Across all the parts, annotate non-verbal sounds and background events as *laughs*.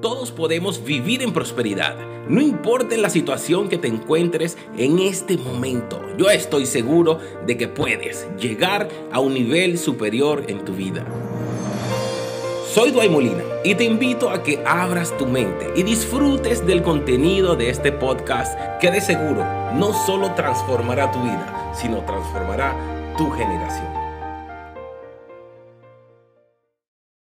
Todos podemos vivir en prosperidad, no importa la situación que te encuentres en este momento. Yo estoy seguro de que puedes llegar a un nivel superior en tu vida. Soy Duay Molina y te invito a que abras tu mente y disfrutes del contenido de este podcast que de seguro no solo transformará tu vida, sino transformará tu generación.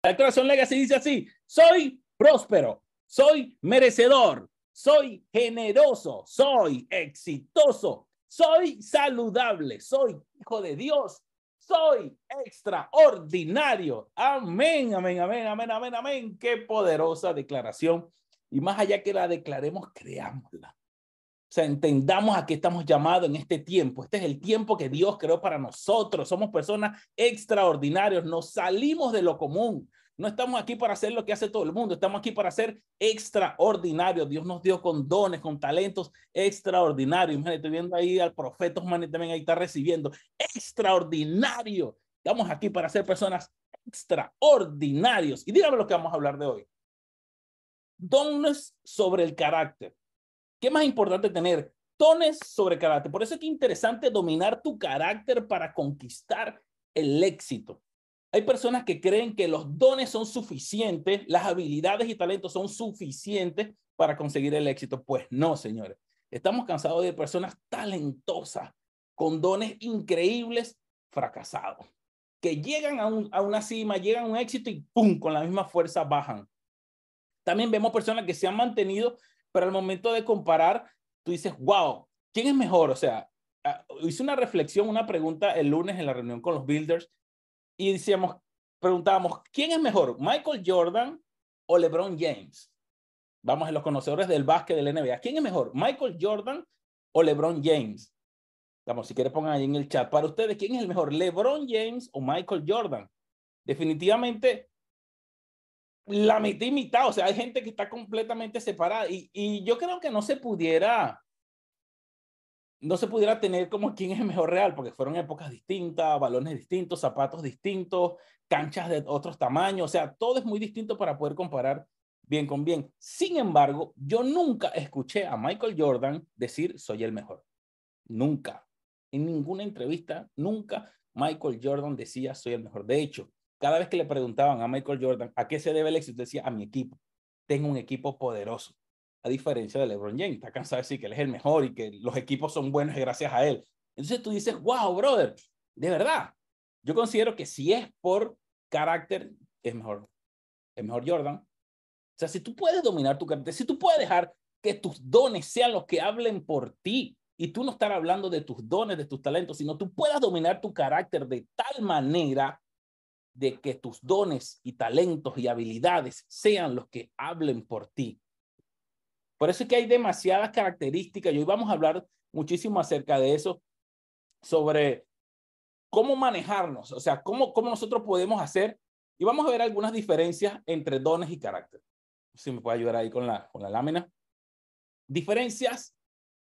La declaración Legacy dice así, soy próspero, soy merecedor, soy generoso, soy exitoso, soy saludable, soy hijo de Dios, soy extraordinario. Amén, amén, amén, amén, amén, amén. Qué poderosa declaración. Y más allá que la declaremos, creámosla. O sea, entendamos a qué estamos llamados en este tiempo. Este es el tiempo que Dios creó para nosotros. Somos personas extraordinarias. Nos salimos de lo común. No estamos aquí para hacer lo que hace todo el mundo, estamos aquí para ser extraordinarios. Dios nos dio con dones, con talentos extraordinarios. Imagínate, estoy viendo ahí al profeta Osman también ahí está recibiendo. Extraordinario. Estamos aquí para ser personas extraordinarios. Y dígame lo que vamos a hablar de hoy. Dones sobre el carácter. ¿Qué más importante tener? Dones sobre carácter. Por eso es que es interesante dominar tu carácter para conquistar el éxito. Hay personas que creen que los dones son suficientes, las habilidades y talentos son suficientes para conseguir el éxito. Pues no, señores. Estamos cansados de personas talentosas, con dones increíbles, fracasados, que llegan a, a una cima, llegan a un éxito y ¡pum! con la misma fuerza bajan. También vemos personas que se han mantenido, pero al momento de comparar, tú dices, wow, ¿quién es mejor? O sea, ah, hice una reflexión, una pregunta el lunes en la reunión con los builders y decíamos, preguntábamos, ¿quién es mejor, Michael Jordan o LeBron James? Vamos a los conocedores del básquet del NBA. ¿Quién es mejor, Michael Jordan o LeBron James? Vamos, si quieren pongan ahí en el chat. Para ustedes, ¿quién es el mejor, LeBron James o Michael Jordan? Definitivamente, la mitad y mitad. O sea, hay gente que está completamente separada. Y, y yo creo que no se pudiera no se pudiera tener como quién es el mejor real, porque fueron épocas distintas, balones distintos, zapatos distintos, canchas de otros tamaños, o sea, todo es muy distinto para poder comparar bien con bien. Sin embargo, yo nunca escuché a Michael Jordan decir soy el mejor. Nunca. En ninguna entrevista, nunca Michael Jordan decía soy el mejor. De hecho, cada vez que le preguntaban a Michael Jordan a qué se debe el éxito, decía a mi equipo. Tengo un equipo poderoso a diferencia de LeBron James. Está cansado de decir que él es el mejor y que los equipos son buenos gracias a él. Entonces tú dices, wow, brother, de verdad. Yo considero que si es por carácter, es mejor. Es mejor Jordan. O sea, si tú puedes dominar tu carácter, si tú puedes dejar que tus dones sean los que hablen por ti y tú no estar hablando de tus dones, de tus talentos, sino tú puedas dominar tu carácter de tal manera de que tus dones y talentos y habilidades sean los que hablen por ti. Por eso es que hay demasiadas características y hoy vamos a hablar muchísimo acerca de eso, sobre cómo manejarnos, o sea, cómo, cómo nosotros podemos hacer y vamos a ver algunas diferencias entre dones y carácter. Si me puede ayudar ahí con la, con la lámina. Diferencias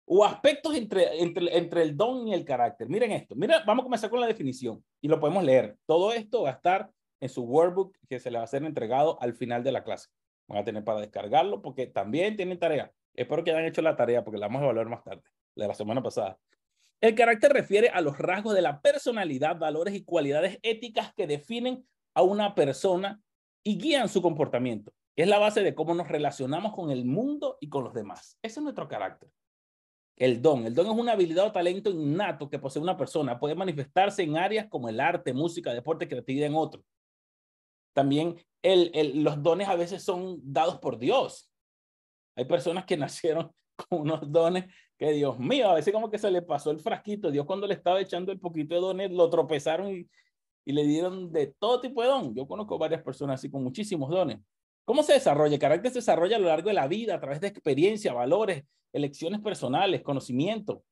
o aspectos entre, entre, entre el don y el carácter. Miren esto. Mira, vamos a comenzar con la definición y lo podemos leer. Todo esto va a estar en su workbook que se le va a ser entregado al final de la clase van a tener para descargarlo porque también tienen tarea. Espero que hayan hecho la tarea porque la vamos a evaluar más tarde, de la semana pasada. El carácter refiere a los rasgos de la personalidad, valores y cualidades éticas que definen a una persona y guían su comportamiento. Es la base de cómo nos relacionamos con el mundo y con los demás. Ese es nuestro carácter. El don. El don es una habilidad o talento innato que posee una persona. Puede manifestarse en áreas como el arte, música, deporte, creatividad en otros. También los dones a veces son dados por Dios. Hay personas que *laughs* nacieron con unos dones que, Dios mío, a veces como que se le pasó el frasquito. Dios cuando le estaba echando el poquito de dones, lo tropezaron y, y le dieron de todo tipo de don. Yo conozco varias personas así con muchísimos dones. ¿Cómo se desarrolla? El carácter se desarrolla a lo largo de la vida, a través de experiencia, valores, elecciones personales, conocimiento.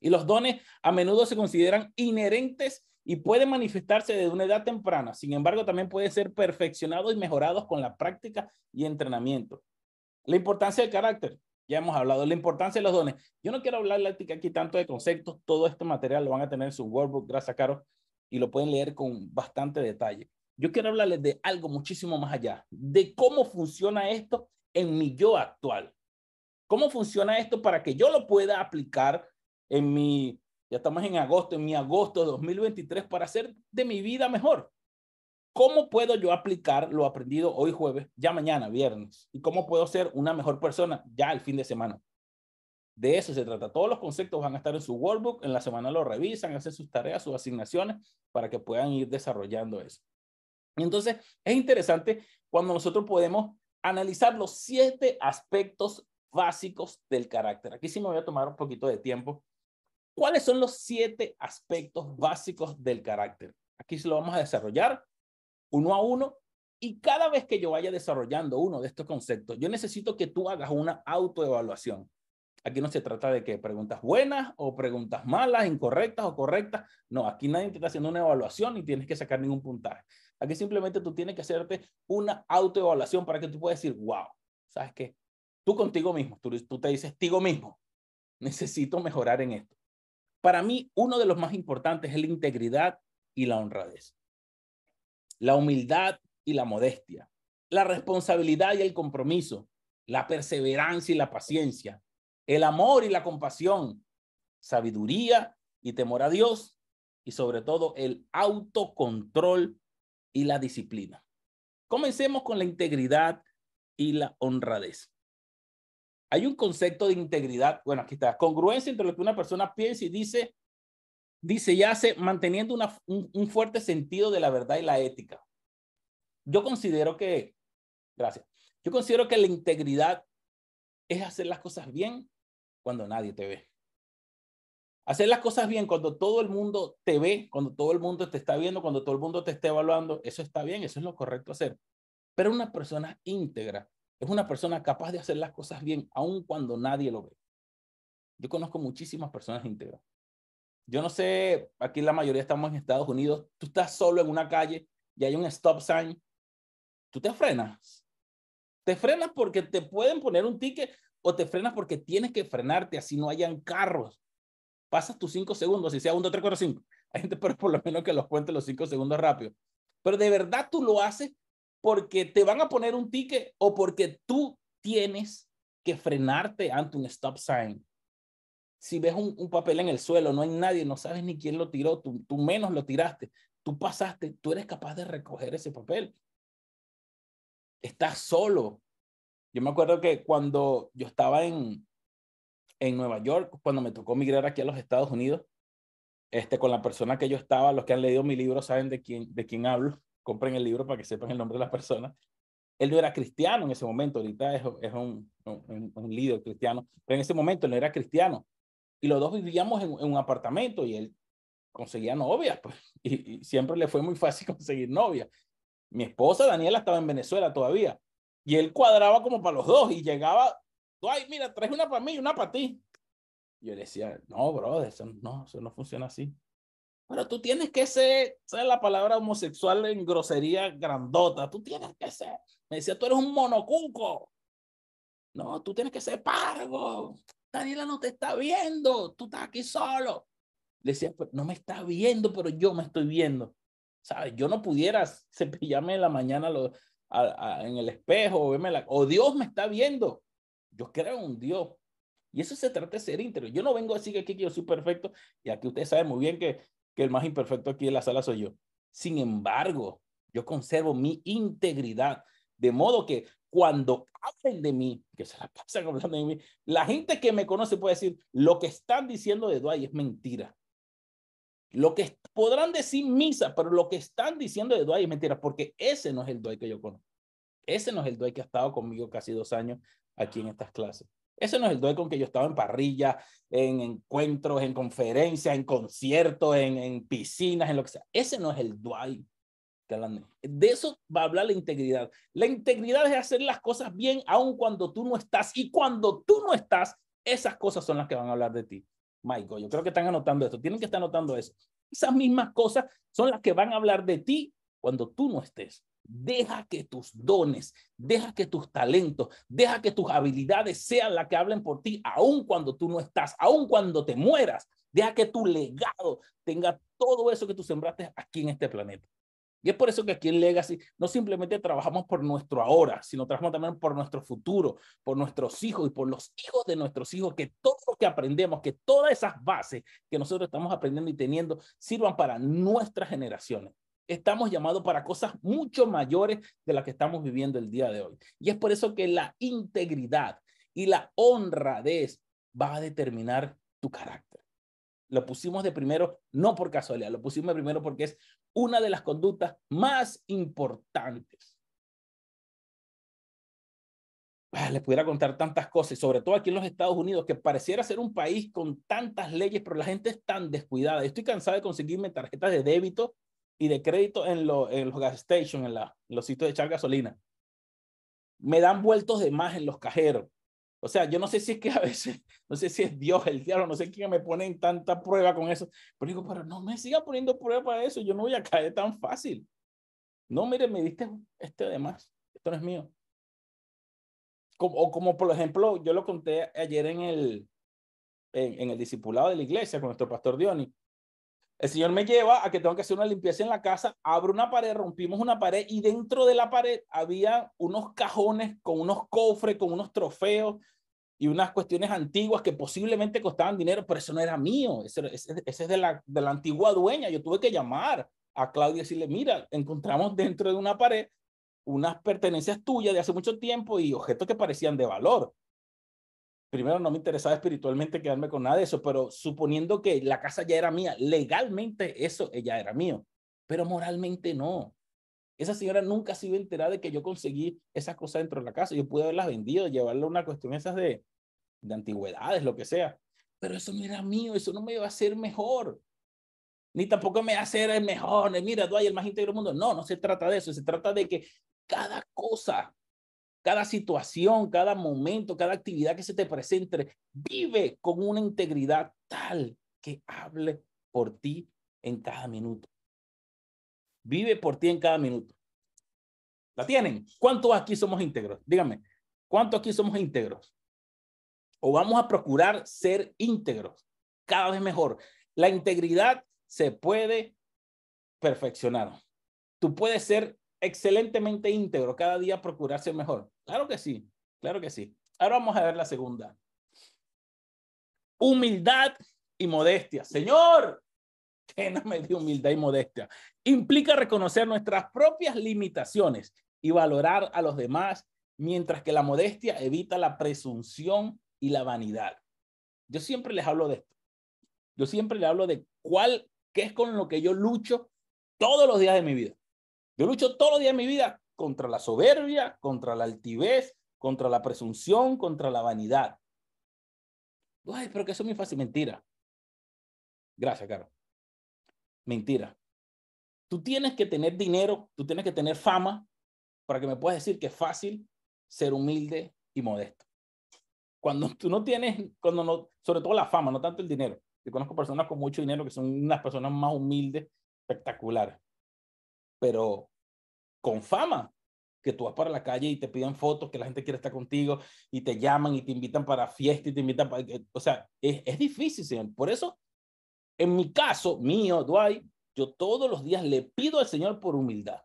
Y los dones a menudo se consideran inherentes y puede manifestarse desde una edad temprana. Sin embargo, también puede ser perfeccionado y mejorado con la práctica y entrenamiento. La importancia del carácter. Ya hemos hablado la importancia de los dones. Yo no quiero hablar aquí tanto de conceptos. Todo este material lo van a tener en su workbook, gracias Caro, y lo pueden leer con bastante detalle. yo quiero hablarles de algo muchísimo más allá, de cómo funciona esto en mi yo actual. ¿Cómo funciona esto para que yo lo pueda aplicar en mi, ya estamos en agosto, en mi agosto de 2023 para hacer de mi vida mejor? ¿Cómo puedo yo aplicar lo aprendido hoy jueves, ya mañana, viernes? ¿Y cómo puedo ser una mejor persona ya el fin de semana? De eso se trata. Todos los conceptos van a estar en su workbook. En la semana lo revisan, hacen sus tareas, sus asignaciones para que puedan ir desarrollando eso. Entonces, es interesante cuando nosotros podemos analizar los siete aspectos básicos del carácter. Aquí sí me voy a tomar un poquito de tiempo. ¿Cuáles son los siete aspectos básicos del carácter? Aquí se lo vamos a desarrollar uno a uno y cada vez que yo vaya desarrollando uno de estos conceptos, yo necesito que tú hagas una autoevaluación. Aquí no se trata de que preguntas buenas o preguntas malas, incorrectas o correctas. No, aquí nadie te está haciendo una evaluación y tienes que sacar ningún puntaje. Aquí simplemente tú tienes que hacerte una autoevaluación para que tú puedas decir, wow, ¿sabes qué? Tú contigo mismo, tú, tú te dices, tigo mismo, necesito mejorar en esto. Para mí, uno de los más importantes es la integridad y la honradez. La humildad y la modestia, la responsabilidad y el compromiso, la perseverancia y la paciencia, el amor y la compasión, sabiduría y temor a Dios. Y sobre todo el autocontrol y la disciplina. Comencemos con la integridad y la honradez. Hay un concepto de integridad, bueno, aquí está, congruencia entre lo que una persona piensa y dice dice y hace manteniendo un, fuerte sentido de la verdad y la ética. Yo considero que, gracias, yo considero que la integridad es hacer las cosas bien cuando nadie te ve. Hacer las cosas bien cuando todo el mundo te ve, cuando todo el mundo te está viendo, cuando todo el mundo te está evaluando, eso está bien, eso es lo correcto hacer. Pero una persona íntegra es una persona capaz de hacer las cosas bien aun cuando nadie lo ve. Yo conozco muchísimas personas íntegras yo no sé, aquí la mayoría estamos en Estados Unidos, tú estás solo en una calle y hay un stop sign, tú te frenas. Te frenas porque te pueden poner un ticket o te frenas porque tienes que frenarte, así no hayan carros. Pasas tus cinco segundos, si sea uno, tres, cuatro, cinco. Hay gente, pero por lo menos que los cuente los cinco segundos rápido. Pero de verdad tú lo haces porque te van a poner un ticket o porque tú tienes que frenarte ante un stop sign si ves un, papel en el suelo, no hay nadie, no sabes ni quién lo tiró, tú, tú menos lo tiraste, tú pasaste, tú eres capaz de recoger ese papel. Estás solo. Yo me acuerdo que cuando yo estaba en, en Nueva York, cuando me tocó migrar aquí a los Estados Unidos, este, con la persona que yo estaba, los que han leído mi libro saben de quién, de quién hablo, compren el libro para que sepan el nombre de la persona. Él no era cristiano en ese momento, ahorita es, es un, un, un líder cristiano, pero en ese momento no era cristiano y los dos vivíamos en, un apartamento y él conseguía novia, pues, *laughs* y, siempre le fue muy fácil *laughs* conseguir novia. Mi esposa Daniela estaba en Venezuela todavía y él cuadraba como para los dos y llegaba, ay, mira, traes una para mí y una para ti. yo le decía, no, bro, eso no, eso no funciona así. Pero tú tienes que ser, ¿sabes la palabra homosexual en grosería grandota? Tú tienes que ser. Me decía, tú eres un monocuco. No, tú tienes que ser pargo. Daniela no te está viendo, tú estás aquí solo. Le decía, no me está viendo, pero yo me estoy viendo. ¿Sabes? Yo no pudiera cepillarme en la mañana lo, en el espejo verme la, o Dios me está viendo. Yo creo en un Dios. Y eso se trata de ser íntegro. Yo no vengo a decir que aquí yo soy perfecto y aquí usted sabe muy bien que, que el más imperfecto aquí en la sala soy yo. Sin embargo, yo conservo mi integridad. De modo que cuando hablen de mí, que se la pasan hablando de mí, la gente que me conoce puede decir, lo que están diciendo de Dwight es mentira. Lo que podrán decir misa, pero lo que están diciendo de Dwight es mentira, porque ese no es el Dwight que yo conozco. Ese no es el Dwight que ha estado conmigo casi dos años aquí en estas clases. Ese no es el Dwight con que yo estaba en parrilla, en encuentros, en conferencias, en conciertos, en, en piscinas, en lo que sea. Ese no es el Dwight de eso va a hablar la integridad. La integridad es hacer las cosas bien aun cuando tú no estás. Y cuando tú no estás, esas cosas son las que van a hablar de ti. Michael, yo creo que están anotando esto. Tienen que estar anotando eso. Esas mismas cosas son las que van a hablar de ti cuando tú no estés. Deja que tus dones, deja que tus talentos, deja que tus habilidades sean las que hablen por ti, aun cuando tú no estás, aun cuando te mueras. Deja que tu legado tenga todo eso que tú sembraste aquí en este planeta. Y es por eso que aquí en Legacy no simplemente trabajamos por nuestro ahora, sino trabajamos también por nuestro futuro, por nuestros hijos y por los hijos de nuestros hijos, que todo lo que aprendemos, que todas esas bases que nosotros estamos aprendiendo y teniendo sirvan para nuestras generaciones. Estamos llamados para cosas mucho mayores de las que estamos viviendo el día de hoy. Y es por eso que la integridad y la honradez va a determinar tu carácter. Lo pusimos de primero, no por casualidad, lo pusimos de primero porque es una de las conductas más importantes. Ah, les pudiera contar tantas cosas, sobre todo aquí en los Estados Unidos, que pareciera ser un país con tantas leyes, pero la gente es tan descuidada. Estoy cansado de conseguirme tarjetas de débito y de crédito en, en los gas stations, en los sitios de echar gasolina. Me dan vueltos de más en los cajeros. O sea, yo no sé si es que a veces, *laughs* no sé si es Dios, el diablo, no sé quién me pone en tanta prueba con eso, pero digo, pero no me siga poniendo prueba para eso, yo no voy a caer tan fácil. No, mire, me diste este de más, esto no es mío. Como, o como por ejemplo, yo lo conté ayer en el, en, en el discipulado de la iglesia con nuestro pastor Diony. El Señor me lleva a que tengo que hacer una limpieza en la casa, abro una pared, rompimos una pared y dentro de la pared había unos cajones con unos cofres, con unos trofeos y unas cuestiones antiguas que posiblemente costaban dinero, pero eso no era mío, ese, es de la, de la antigua dueña. Yo tuve que llamar a Claudia y decirle, mira, encontramos dentro de una pared unas pertenencias tuyas de hace mucho tiempo y objetos que parecían de valor primero no me interesaba espiritualmente quedarme con nada de eso, pero suponiendo que la casa ya era mía, legalmente eso ya era mío, pero moralmente no. Esa señora nunca se iba a de que yo conseguí esas cosas dentro de la casa. Yo pude haberlas vendido, llevarle una cuestión esas de, de antigüedades, lo que sea. Pero eso no era mío, eso no me iba a hacer mejor. Ni tampoco me va a hacer el mejor. Mira, hay el más íntegro mundo. No, no se trata de eso. Se trata de que cada cosa cada situación, cada momento, cada actividad que se te presente, vive con una integridad tal que hable por ti en cada minuto. Vive por ti en cada minuto. ¿La tienen? ¿Cuántos aquí somos íntegros? Díganme, ¿cuántos aquí somos íntegros? O vamos a procurar ser íntegros cada vez mejor. La integridad se puede perfeccionar. Tú puedes ser excelentemente íntegro, cada día procurar ser mejor. Claro que sí, claro que sí. Ahora vamos a ver la segunda. Humildad y modestia. Señor, me de humildad y modestia. Implica reconocer nuestras propias limitaciones y valorar a los demás, mientras que la modestia evita la presunción y la vanidad. Yo siempre les hablo de esto. Yo siempre les hablo de cuál, qué es con lo que yo lucho todos los días de mi vida. Yo lucho todos los días de mi vida contra la soberbia, contra la altivez, contra la presunción, contra la vanidad. Ay, pero que eso es muy fácil. Mentira. Gracias, Caro. Mentira. Tú tienes que tener dinero, tú tienes que tener fama para que me puedas decir que es fácil ser humilde y modesto. Cuando tú no tienes, cuando no, sobre todo la fama, no tanto el dinero. Yo conozco personas con mucho dinero que son unas personas más humildes, espectaculares. Pero con fama, que tú vas para la calle y te piden fotos, que la gente quiere estar contigo y te llaman y te invitan para fiesta y te invitan para... O sea, es, es difícil, señor. Por eso, en mi caso, mío, Dwight, yo todos los días le pido al Señor por humildad,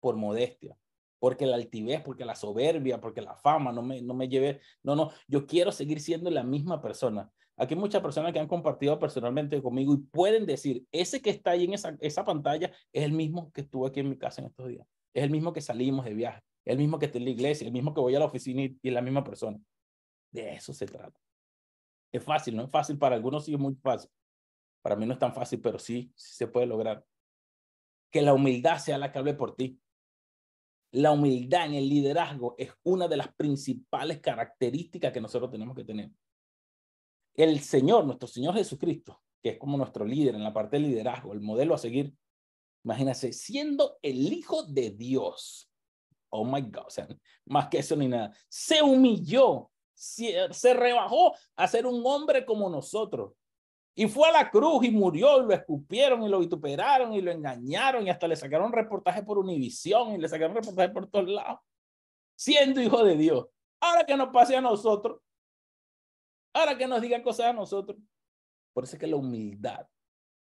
por modestia, porque la altivez, porque la soberbia, porque la fama no me, no me lleve... No, no, yo quiero seguir siendo la misma persona. Aquí hay muchas personas que han compartido personalmente conmigo y pueden decir, ese que está ahí en esa, pantalla es el mismo que estuvo aquí en mi casa en estos días. Es el mismo que salimos de viaje, es el mismo que está en la iglesia, el mismo que voy a la oficina y, es la misma persona. De eso se trata. Es fácil, no es fácil para algunos, sí es muy fácil. Para mí no es tan fácil, pero sí, sí se puede lograr. Que la humildad sea la que hable por ti. La humildad en el liderazgo es una de las principales características que nosotros tenemos que tener. El Señor, nuestro Señor Jesucristo, que es como nuestro líder en la parte del liderazgo, el modelo a seguir, Imagínense, siendo el Hijo de Dios. Oh my God, o sea, más que eso ni nada. Se humilló, se, rebajó a ser un hombre como nosotros. Y fue a la cruz y murió y lo escupieron y lo vituperaron y lo engañaron y hasta le sacaron reportaje por Univisión y le sacaron reportaje por todos lados. Siendo hijo de Dios. Ahora que nos pase a nosotros. Ahora que nos digan cosas a nosotros. Por eso es que la humildad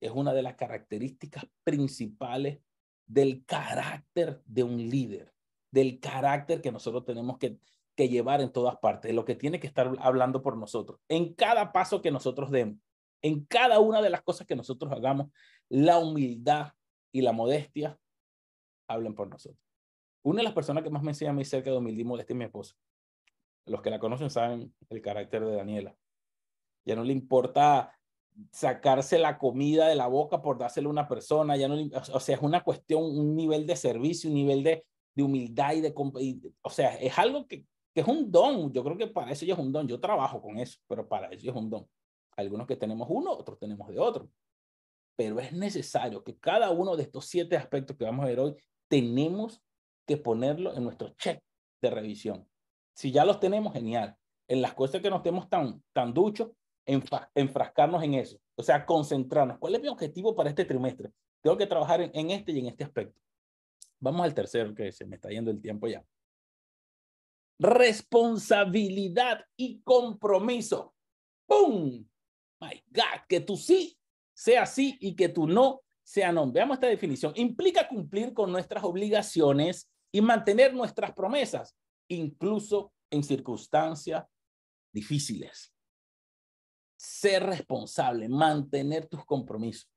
es una de las características principales del carácter de un líder, del carácter que nosotros tenemos que, llevar en todas partes, de lo que tiene que estar hablando por nosotros, en cada paso que nosotros demos, en cada una de las cosas que nosotros hagamos, la humildad y la modestia hablen por nosotros. Una de las personas que más me enseña a mí cerca de humildad y modestia es mi esposa. Los que la conocen saben el carácter de Daniela. Ya no le importa sacarse la comida de la boca por dársela a una persona, ya no, o sea, es una cuestión, un nivel de servicio, un nivel de, de humildad y de, o sea, es algo que, que, es un don, yo creo que para eso ya es un don, yo trabajo con eso, pero para eso es un don. Algunos que tenemos uno, otros tenemos de otro, pero es necesario que cada uno de estos siete aspectos que vamos a ver hoy, tenemos que ponerlo en nuestro check de revisión. Si ya los tenemos, genial. En las cosas que nos tenemos tan, tan duchos, enfrascarnos en eso. O sea, concentrarnos. ¿Cuál es mi objetivo para este trimestre? Tengo que trabajar en, este y en este aspecto. Vamos al tercero, que se me está yendo el tiempo ya. Responsabilidad y compromiso. ¡Pum! My God, que tú sí sea sí y que tú no sea no. Veamos esta definición. Implica cumplir con nuestras obligaciones y mantener nuestras promesas, incluso en circunstancias difíciles ser responsable, mantener tus compromisos.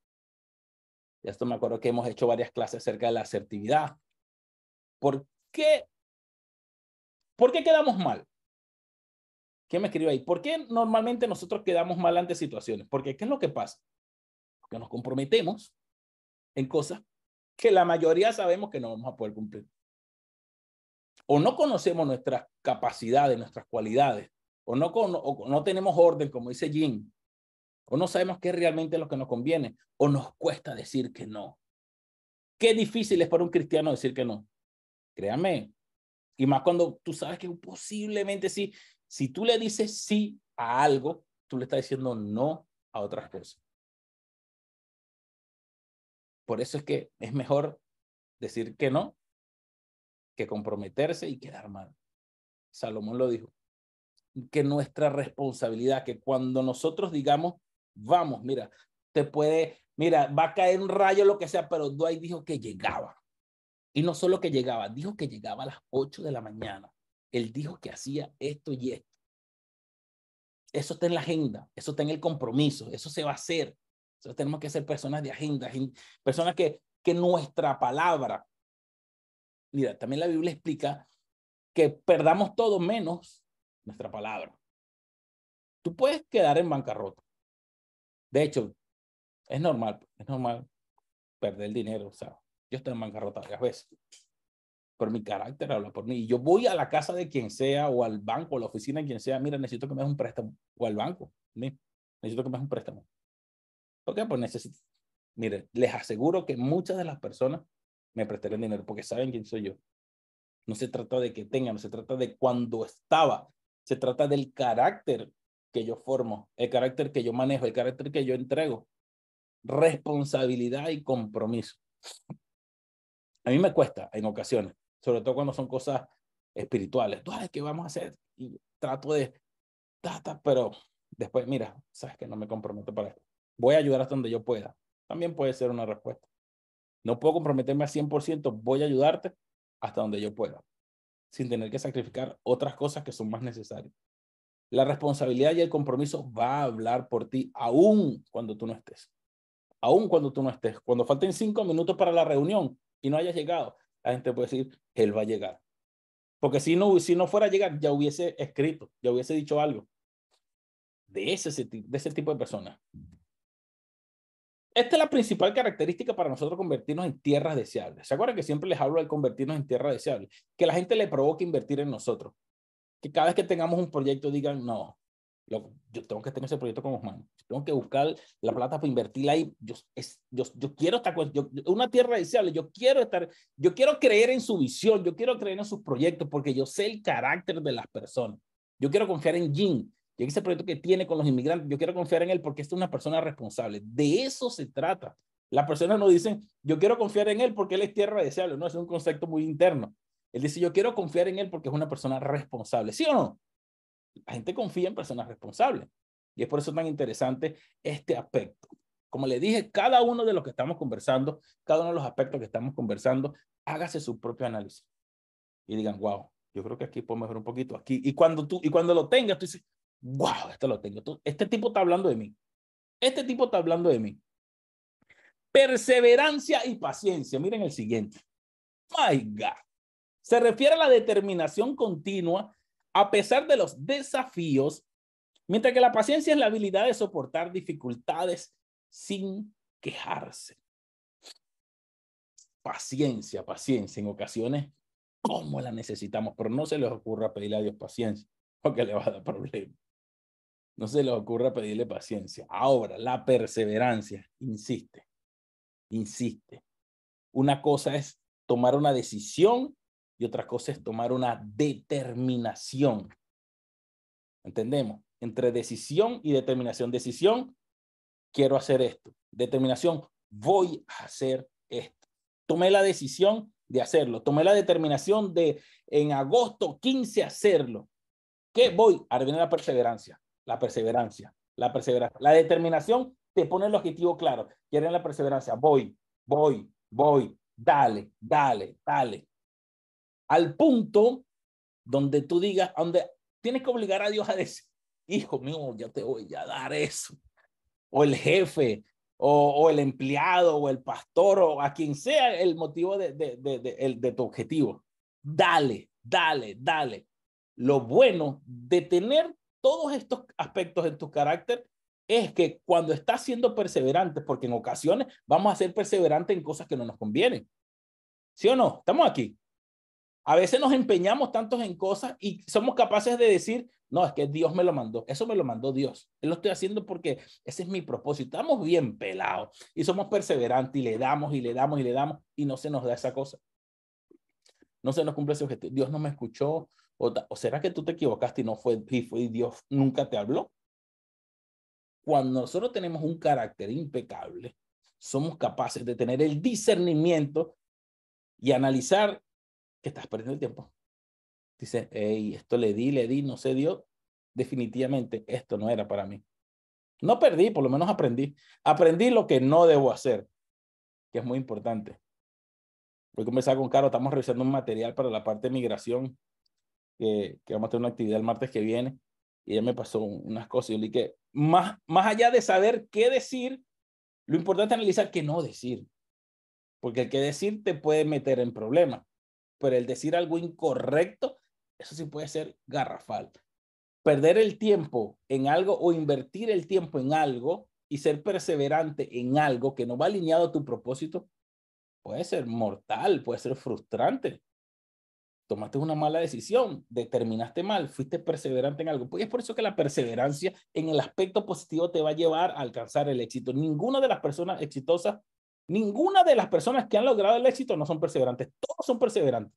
Y esto me acuerdo que hemos hecho varias clases acerca de la asertividad. ¿Por qué? ¿Por qué quedamos mal? ¿Qué me escribe ahí? ¿Por qué normalmente nosotros quedamos mal ante situaciones? Porque ¿qué es lo que pasa? Que nos comprometemos en cosas que la mayoría sabemos que no vamos a poder cumplir. O no conocemos nuestras capacidades, nuestras cualidades, o no, no tenemos orden, como dice Jim, o no sabemos qué es realmente lo que nos conviene, o nos cuesta decir que no. Qué difícil es para un cristiano decir que no. Créame. Y más cuando tú sabes que posiblemente sí, si tú le dices sí a algo, tú le estás diciendo no a otras cosas. Por eso es que es mejor decir que no que comprometerse y quedar mal. Salomón lo dijo que nuestra responsabilidad, que cuando nosotros digamos, vamos, mira, te puede, mira, va a caer un rayo, lo que sea, pero Dwight dijo que llegaba. Y no solo que llegaba, dijo que llegaba a las 8 de la mañana. Él dijo que hacía esto y esto. Eso está en la agenda, eso está en el compromiso, eso se va a hacer. Entonces tenemos que ser personas de agenda, personas que, que nuestra palabra, mira, también la Biblia explica que perdamos todo menos nuestra palabra. Tú puedes quedar en bancarrota. De hecho, es normal, es normal perder dinero. O sea, yo estoy en bancarrota varias veces. Pero mi carácter habla por mí. Y yo voy a la casa de quien sea, o al banco, o la oficina de quien sea, mira, necesito que me des un préstamo. O al banco, necesito que me des un préstamo. ¿Por qué? Pues necesito. Mire, les aseguro que muchas de las personas me prestarán dinero porque saben quién soy yo. No se trata de que tengan, no se trata de cuando estaba se trata del carácter que yo formo, el carácter que yo manejo, el carácter que yo entrego. Responsabilidad y compromiso. A mí me cuesta en ocasiones, sobre todo cuando son cosas espirituales. Tú sabes qué vamos a hacer y trato de, pero después, mira, sabes que no me comprometo para esto. Voy a ayudar hasta donde yo pueda. También puede ser una respuesta. No puedo comprometerme al 100%, voy a ayudarte hasta donde yo pueda sin tener que sacrificar otras cosas que son más necesarias. La responsabilidad y el compromiso va a hablar por ti aún cuando tú no estés. Aún cuando tú no estés. Cuando falten cinco minutos para la reunión y no hayas llegado, la gente puede decir, él va a llegar. Porque si no, si no fuera a llegar, ya hubiese escrito, ya hubiese dicho algo. De ese, de ese tipo de personas. Esta es la principal característica para nosotros convertirnos en tierras deseables. ¿Se acuerdan que siempre les hablo de convertirnos en tierras deseables? Que la gente le provoque invertir en nosotros. Que cada vez que tengamos un proyecto digan, no, yo, tengo que tener ese proyecto con Osman. tengo que buscar la plata para invertirla ahí. Yo, es, yo, yo quiero estar yo, una tierra deseable. Yo quiero estar, yo quiero creer en su visión. Yo quiero creer en sus proyectos porque yo sé el carácter de las personas. Yo quiero confiar en Jim y ese proyecto que tiene con los inmigrantes, yo quiero confiar en él porque es una persona responsable. De eso se trata. Las personas no dicen, yo quiero confiar en él porque él es tierra deseable. No, es un concepto muy interno. Él dice, yo quiero confiar en él porque es una persona responsable. ¿Sí o no? La gente confía en personas responsables. Y es por eso tan interesante este aspecto. Como le dije, cada uno de los que estamos conversando, cada uno de los aspectos que estamos conversando, hágase su propio análisis y digan, wow, yo creo que aquí puedo mejorar un poquito aquí. Y cuando tú, y cuando lo tengas, tú dices, wow, esto lo tengo. este tipo está hablando de mí. Este tipo está hablando de mí. Perseverancia y paciencia. Miren el siguiente. My God. Se refiere a la determinación continua a pesar de los desafíos, mientras que la paciencia es la habilidad de soportar dificultades sin quejarse. Paciencia, paciencia. En ocasiones, ¿cómo la necesitamos? Pero no se les ocurra pedirle a Dios paciencia, porque le va a dar problemas. No se les ocurra pedirle paciencia. Ahora, la perseverancia, insiste, insiste. Una cosa es tomar una decisión y otra cosa es tomar una determinación. ¿Entendemos? Entre decisión y determinación. Decisión, quiero hacer esto. Determinación, voy a hacer esto. Tomé la decisión de hacerlo. Tomé la determinación de en agosto 15 hacerlo. ¿Qué voy? Ahora viene la perseverancia. La perseverancia. La perseverancia. La determinación te pone el objetivo claro. Quieren la perseverancia. Voy, voy, voy. Dale, dale, dale al punto donde tú digas, donde tienes que obligar a Dios a decir, hijo mío, ya te voy a dar eso. O el jefe, o, el empleado, o el pastor, o a quien sea el motivo de, de, de, de tu objetivo. Dale, dale, dale. Lo bueno de tener todos estos aspectos en tu carácter es que cuando estás siendo perseverante, porque en ocasiones vamos a ser perseverantes en cosas que no nos convienen. ¿Sí o no? Estamos aquí. A veces nos empeñamos tantos en cosas y somos capaces de decir, no, es que Dios me lo mandó. Eso me lo mandó Dios. Él lo estoy haciendo porque ese es mi propósito. Estamos bien pelados y somos perseverantes y le damos y le damos y le damos y no se nos da esa cosa. No se nos cumple ese objetivo. Dios no me escuchó. O, o será que tú te equivocaste y no fue, y fue Dios nunca te habló. Cuando nosotros tenemos un carácter impecable, somos capaces de tener el discernimiento y analizar que estás perdiendo el tiempo. Dice, hey, esto le di, le di, no se dio. Definitivamente esto no era para mí. No perdí, por lo menos aprendí. Aprendí lo que no debo hacer, que es muy importante. Voy a comenzar con Caro, estamos revisando un material para la parte de migración, que, vamos a tener una actividad el martes que viene, y ella me pasó unas cosas. Y yo le dije, más, más allá de saber qué decir, lo importante es analizar qué no decir, porque el que decir te puede meter en problemas pero el decir algo incorrecto, eso sí puede ser garrafal. Perder el tiempo en algo o invertir el tiempo en algo y ser perseverante en algo que no va alineado a tu propósito, puede ser mortal, puede ser frustrante. Tomaste una mala decisión, determinaste mal, fuiste perseverante en algo. Pues es por eso que la perseverancia en el aspecto positivo te va a llevar a alcanzar el éxito. Ninguna de las personas exitosas Ninguna de las personas que han logrado el éxito no son perseverantes. Todos son perseverantes.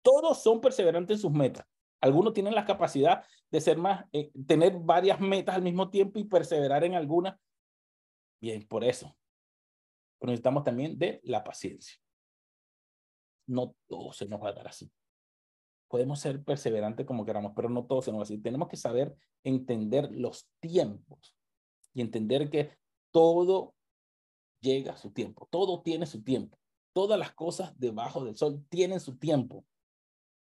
Todos son perseverantes en sus metas. Algunos tienen la capacidad de ser más, eh, tener varias metas al mismo tiempo y perseverar en alguna. Bien, por eso. Necesitamos también de la paciencia. No todo se nos va a dar así. Podemos ser perseverantes como queramos, pero no todo se nos va a dar así. Tenemos que saber entender los tiempos y entender que todo llega su tiempo. Todo tiene su tiempo. Todas las cosas debajo del sol tienen su tiempo.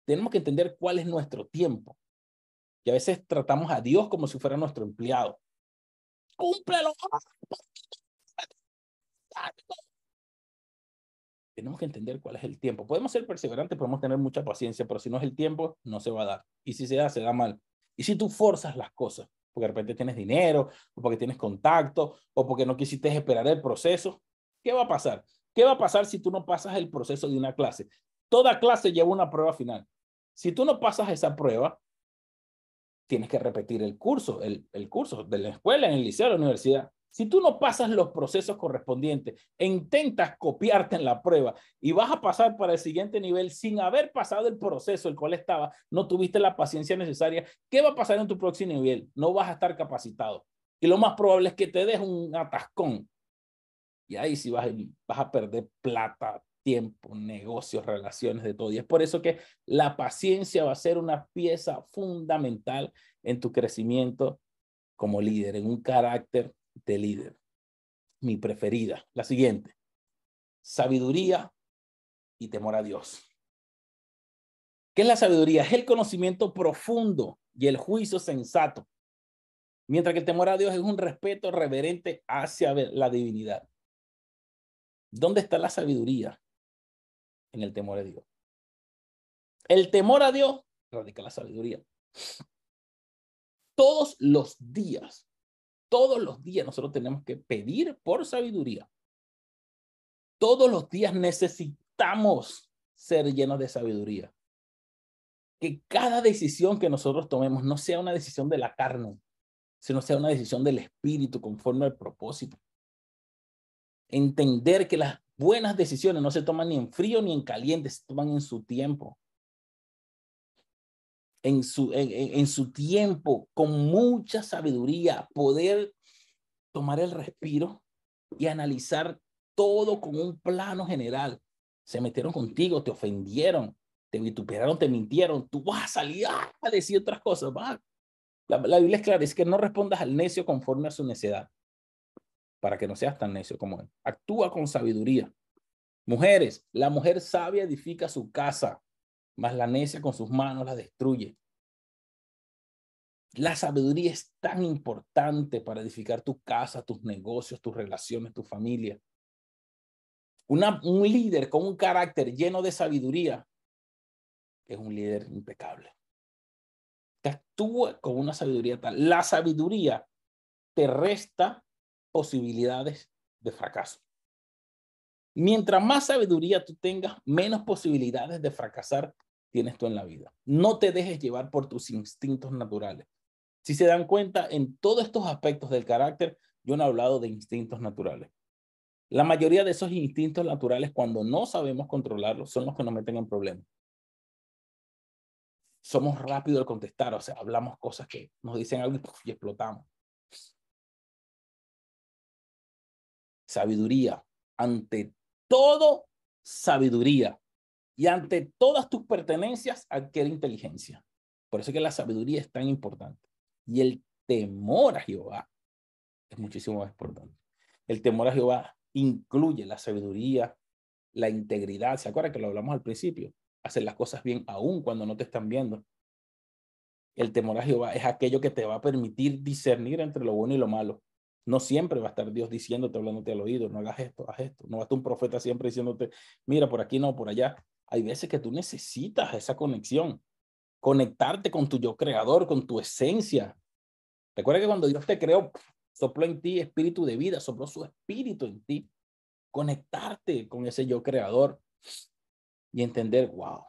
Tenemos que entender cuál es nuestro tiempo. Y a veces tratamos a Dios como si fuera nuestro empleado. ¡Cúmplelo! Tenemos que entender cuál es el tiempo. Podemos ser perseverantes, podemos tener mucha paciencia, pero si no es el tiempo, no se va a dar. Y si se da, se da mal. Y si tú forzas las cosas, porque de repente tienes dinero, o porque tienes contacto, o porque no quisiste esperar el proceso, ¿qué va a pasar? ¿Qué va a pasar si tú no pasas el proceso de una clase? Toda clase lleva una prueba final. Si tú no pasas esa prueba, tienes que repetir el curso, el, el curso de la escuela, en el liceo, en la universidad. Si tú no pasas los procesos correspondientes e intentas copiarte en la prueba y vas a pasar para el siguiente nivel sin haber pasado el proceso el cual estaba, no tuviste la paciencia necesaria, ¿qué va a pasar en tu próximo nivel? No vas a estar capacitado. Y lo más probable es que te des un atascón. Y ahí sí vas, vas a perder plata, tiempo, negocios, relaciones, de todo. Y es por eso que la paciencia va a ser una pieza fundamental en tu crecimiento como líder, en un carácter de líder. mi preferida, la siguiente. Sabiduría y temor a Dios. ¿Qué es la sabiduría? Es el conocimiento profundo y el juicio sensato. Mientras que el temor a Dios es un respeto reverente hacia la divinidad. ¿Dónde está la sabiduría? En el temor a Dios. El temor a Dios radica la sabiduría. Todos los días, todos los días nosotros tenemos que pedir por sabiduría. Todos los días necesitamos ser llenos de sabiduría. Que cada decisión que nosotros tomemos no sea una decisión de la carne, sino sea una decisión del espíritu conforme al propósito. Entender que las buenas decisiones no se toman ni en frío ni en caliente, se toman en su tiempo. En su, en, en su tiempo, con mucha sabiduría, poder tomar el respiro y analizar todo con un plano general. Se metieron contigo, te ofendieron, te vituperaron, te mintieron, tú vas a salir a decir otras cosas. Va. La, la Biblia es clara, es que no respondas al necio conforme a su necedad, para que no seas tan necio como él. Actúa con sabiduría. Mujeres, la mujer sabia edifica su casa, mas la necia con sus manos la destruye. La sabiduría es tan importante para edificar tu casa, tus negocios, tus relaciones, tu familia. Un líder con un carácter lleno de sabiduría es un líder impecable. Que actúa con una sabiduría tal. La sabiduría te resta posibilidades de fracaso. Mientras más sabiduría tú tengas, menos posibilidades de fracasar tienes tú en la vida. No te dejes llevar por tus instintos naturales. Si se dan cuenta, en todos estos aspectos del carácter, yo no he hablado de instintos naturales. La mayoría de esos instintos naturales, cuando no sabemos controlarlos, son los que nos meten en problemas. Somos rápidos al contestar, o sea, hablamos cosas que nos dicen algo y, explotamos. Sabiduría. Ante todo, sabiduría. Y ante todas tus pertenencias, adquiere inteligencia. Por eso es que la sabiduría es tan importante. Y el temor a Jehová es muchísimo más importante. El temor a Jehová incluye la sabiduría, la integridad. ¿Se acuerdan que lo hablamos al principio? Hacer las cosas bien aún cuando no te están viendo. El temor a Jehová es aquello que te va a permitir discernir entre lo bueno y lo malo. No siempre va a estar Dios diciéndote, hablándote al oído, no hagas esto, haz esto. No va a estar un profeta siempre diciéndote, mira, por aquí no, por allá. Hay veces que tú necesitas esa conexión, conectarte con tu yo creador, con tu esencia. Recuerda que cuando Dios te creó, sopló en ti espíritu de vida, sopló su espíritu en ti. Conectarte con ese yo creador y entender, wow,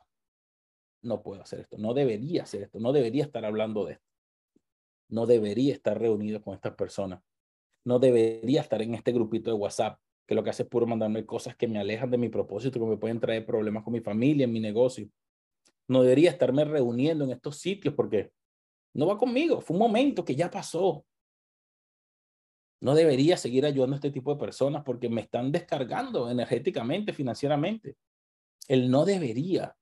no puedo hacer esto, no debería hacer esto, no debería estar hablando de esto, no debería estar reunido con estas personas, no debería estar en este grupito de WhatsApp, que lo que hace es puro mandarme cosas que me alejan de mi propósito, que me pueden traer problemas con mi familia, en mi negocio. No debería estarme reuniendo en estos sitios porque no va conmigo, fue un momento que ya pasó, no debería seguir ayudando a este tipo de personas porque me están descargando energéticamente, financieramente. El no debería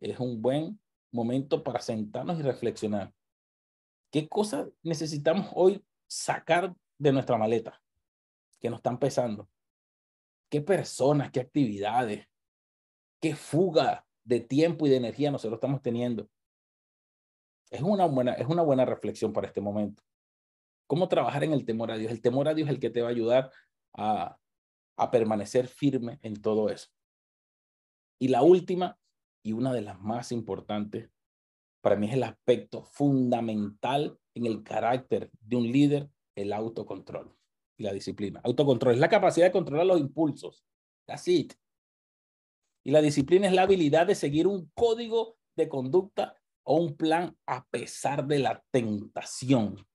es un buen momento para sentarnos y reflexionar. ¿Qué cosas necesitamos hoy sacar de nuestra maleta que nos están pesando? ¿Qué personas, qué actividades, qué fuga de tiempo y de energía nosotros estamos teniendo? Es una buena, es una buena reflexión para este momento. ¿Cómo trabajar en el temor a Dios? El temor a Dios es el que te va a ayudar a, a permanecer firme en todo eso. Y la última y una de las más importantes, para mí es el aspecto fundamental en el carácter de un líder, el autocontrol y la disciplina. Autocontrol es la capacidad de controlar los impulsos. Así. Y la disciplina es la habilidad de seguir un código de conducta o un plan a pesar de la tentación.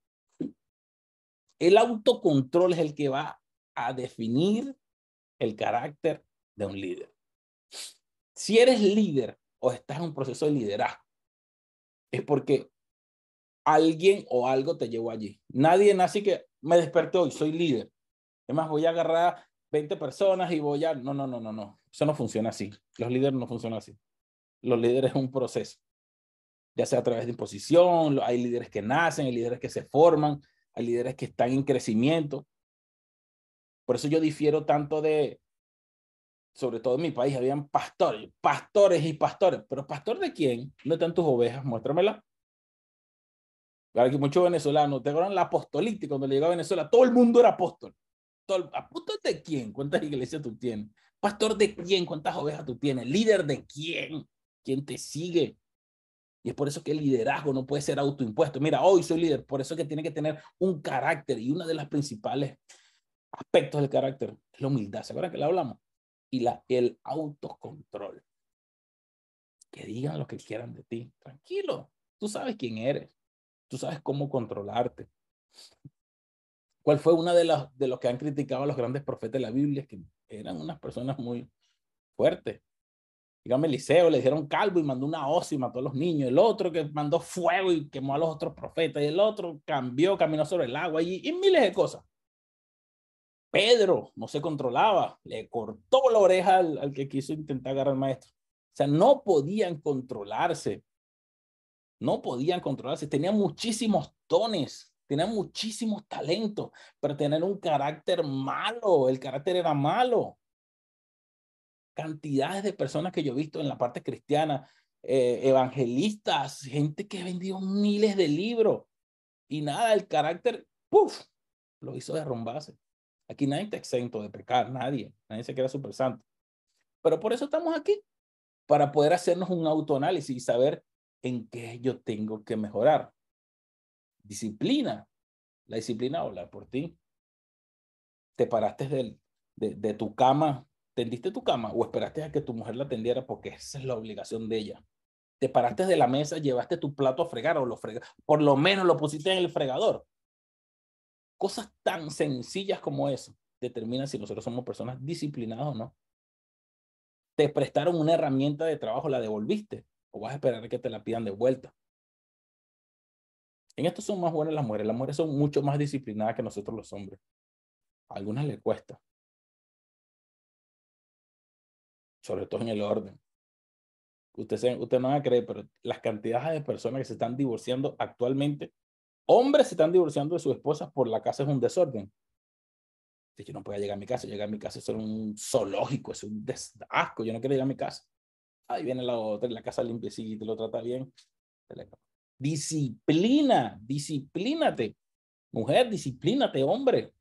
El autocontrol es el que va a definir el carácter de un líder. Si eres líder o estás en un proceso de liderazgo, es porque alguien o algo te llevó allí. Nadie nace que me desperté hoy, soy líder. Es más, voy a agarrar 20 personas y voy a... No, no, no, no, no. Eso no funciona así. Los líderes no funcionan así. Los líderes es un proceso, ya sea a través de imposición, hay líderes que nacen, hay líderes que se forman, hay líderes que están en crecimiento. Por eso yo difiero tanto de, sobre todo en mi país, habían pastores, pastores y pastores. Pero pastor de quién? ¿Dónde están tus ovejas? Muéstramela. Claro que muchos venezolanos, ¿te acuerdan la apostolítica? Cuando le llegó a Venezuela, todo el mundo era apóstol. Todo, ¿Apóstol de quién? ¿Cuántas iglesias tú tienes? ¿Pastor de quién? ¿Cuántas ovejas tú tienes? ¿Líder de quién? ¿Quién te sigue? Y es por eso que el liderazgo no puede ser autoimpuesto. Mira, hoy soy líder, por eso que tiene que tener un carácter y una de las principales aspectos del carácter es la humildad. ¿Se acuerdan que la hablamos? Y la, el autocontrol. Que digan lo que quieran de ti. Tranquilo, tú sabes quién eres. Tú sabes cómo controlarte. ¿Cuál fue una de las de los que han criticado a los grandes profetas de la Biblia? Que eran unas personas muy fuertes. Dígame, Eliseo le dijeron calvo y mandó una mató a los niños. El otro que mandó fuego y quemó a los otros profetas. Y el otro cambió, caminó sobre el agua y, y miles de cosas. Pedro no se controlaba, le cortó la oreja al, al que quiso intentar agarrar al maestro. O sea, no podían controlarse. No podían controlarse. Tenían muchísimos dones, tenían muchísimos talentos, pero tener un carácter malo. El carácter era malo. Cantidades de personas que yo he visto en la parte cristiana, eh, evangelistas, gente que ha vendido miles de libros y nada, el carácter, ¡puf! Lo hizo derrumbarse. Aquí nadie está exento de pecar, nadie. Nadie se queda súper santo. Pero por eso estamos aquí, para poder hacernos un autoanálisis y saber en qué yo tengo que mejorar. Disciplina. La disciplina habla por ti. Te paraste de, de tu cama, tendiste tu cama o esperaste a que tu mujer la tendiera porque esa es la obligación de ella. Te paraste de la mesa, llevaste tu plato a fregar o lo frega, por lo menos lo pusiste en el fregador. Cosas tan sencillas como eso determinan si nosotros somos personas disciplinadas o no. Te prestaron una herramienta de trabajo, la devolviste vas a esperar que te la pidan de vuelta. En esto son más buenas las mujeres. Las mujeres son mucho más disciplinadas que nosotros los hombres. A algunas les cuesta. Sobre todo en el orden. Usted, usted no va a creer, pero las cantidades de personas que se están divorciando actualmente Hombres se están divorciando de sus esposas por la casa es un desorden. Yo no puedo llegar a mi casa, llegar a mi casa es un zoológico, es un asco, yo no quiero llegar a mi casa. Ahí viene la otra, la casa limpiecita, lo trata bien. Disciplina, disciplínate. Mujer, disciplínate, hombre.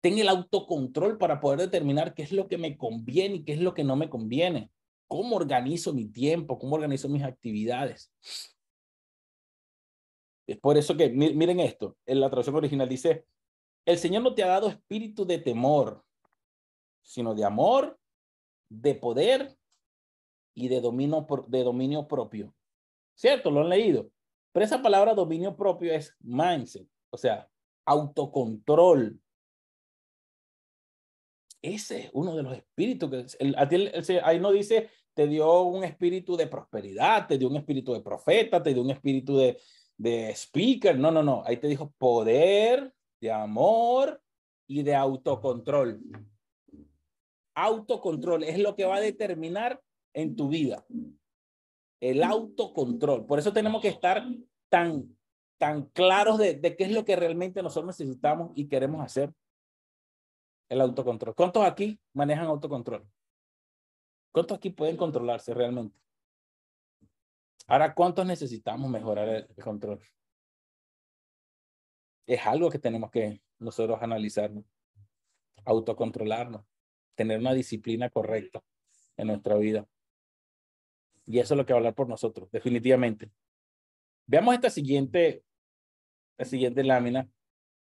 Ten el autocontrol para poder determinar qué es lo que me conviene y qué es lo que no me conviene. ¿Cómo organizo mi tiempo? ¿Cómo organizo mis actividades? Es por eso que, miren esto, en la traducción original dice, el Señor no te ha dado espíritu de temor, sino de amor, de poder y de dominio, de dominio propio. ¿Cierto? Lo han leído. Pero esa palabra dominio propio es mindset, o sea, autocontrol. Ese es uno de los espíritus que ahí no dice te dio un espíritu de prosperidad, te dio un espíritu de profeta, te dio un espíritu de, de speaker, no, no, no, ahí te dijo poder, de amor y de autocontrol. Autocontrol es lo que va a determinar en tu vida. El autocontrol. Por eso tenemos que estar tan, tan claros de, de qué es lo que realmente nosotros necesitamos y queremos hacer. El autocontrol. ¿Cuántos aquí manejan autocontrol? ¿Cuántos aquí pueden controlarse realmente? Ahora, ¿cuántos necesitamos mejorar el, control? Es algo que tenemos que nosotros analizarnos, autocontrolarnos, tener una disciplina correcta en nuestra vida. Y eso es lo que va a hablar por nosotros, definitivamente. Veamos esta siguiente, la siguiente lámina.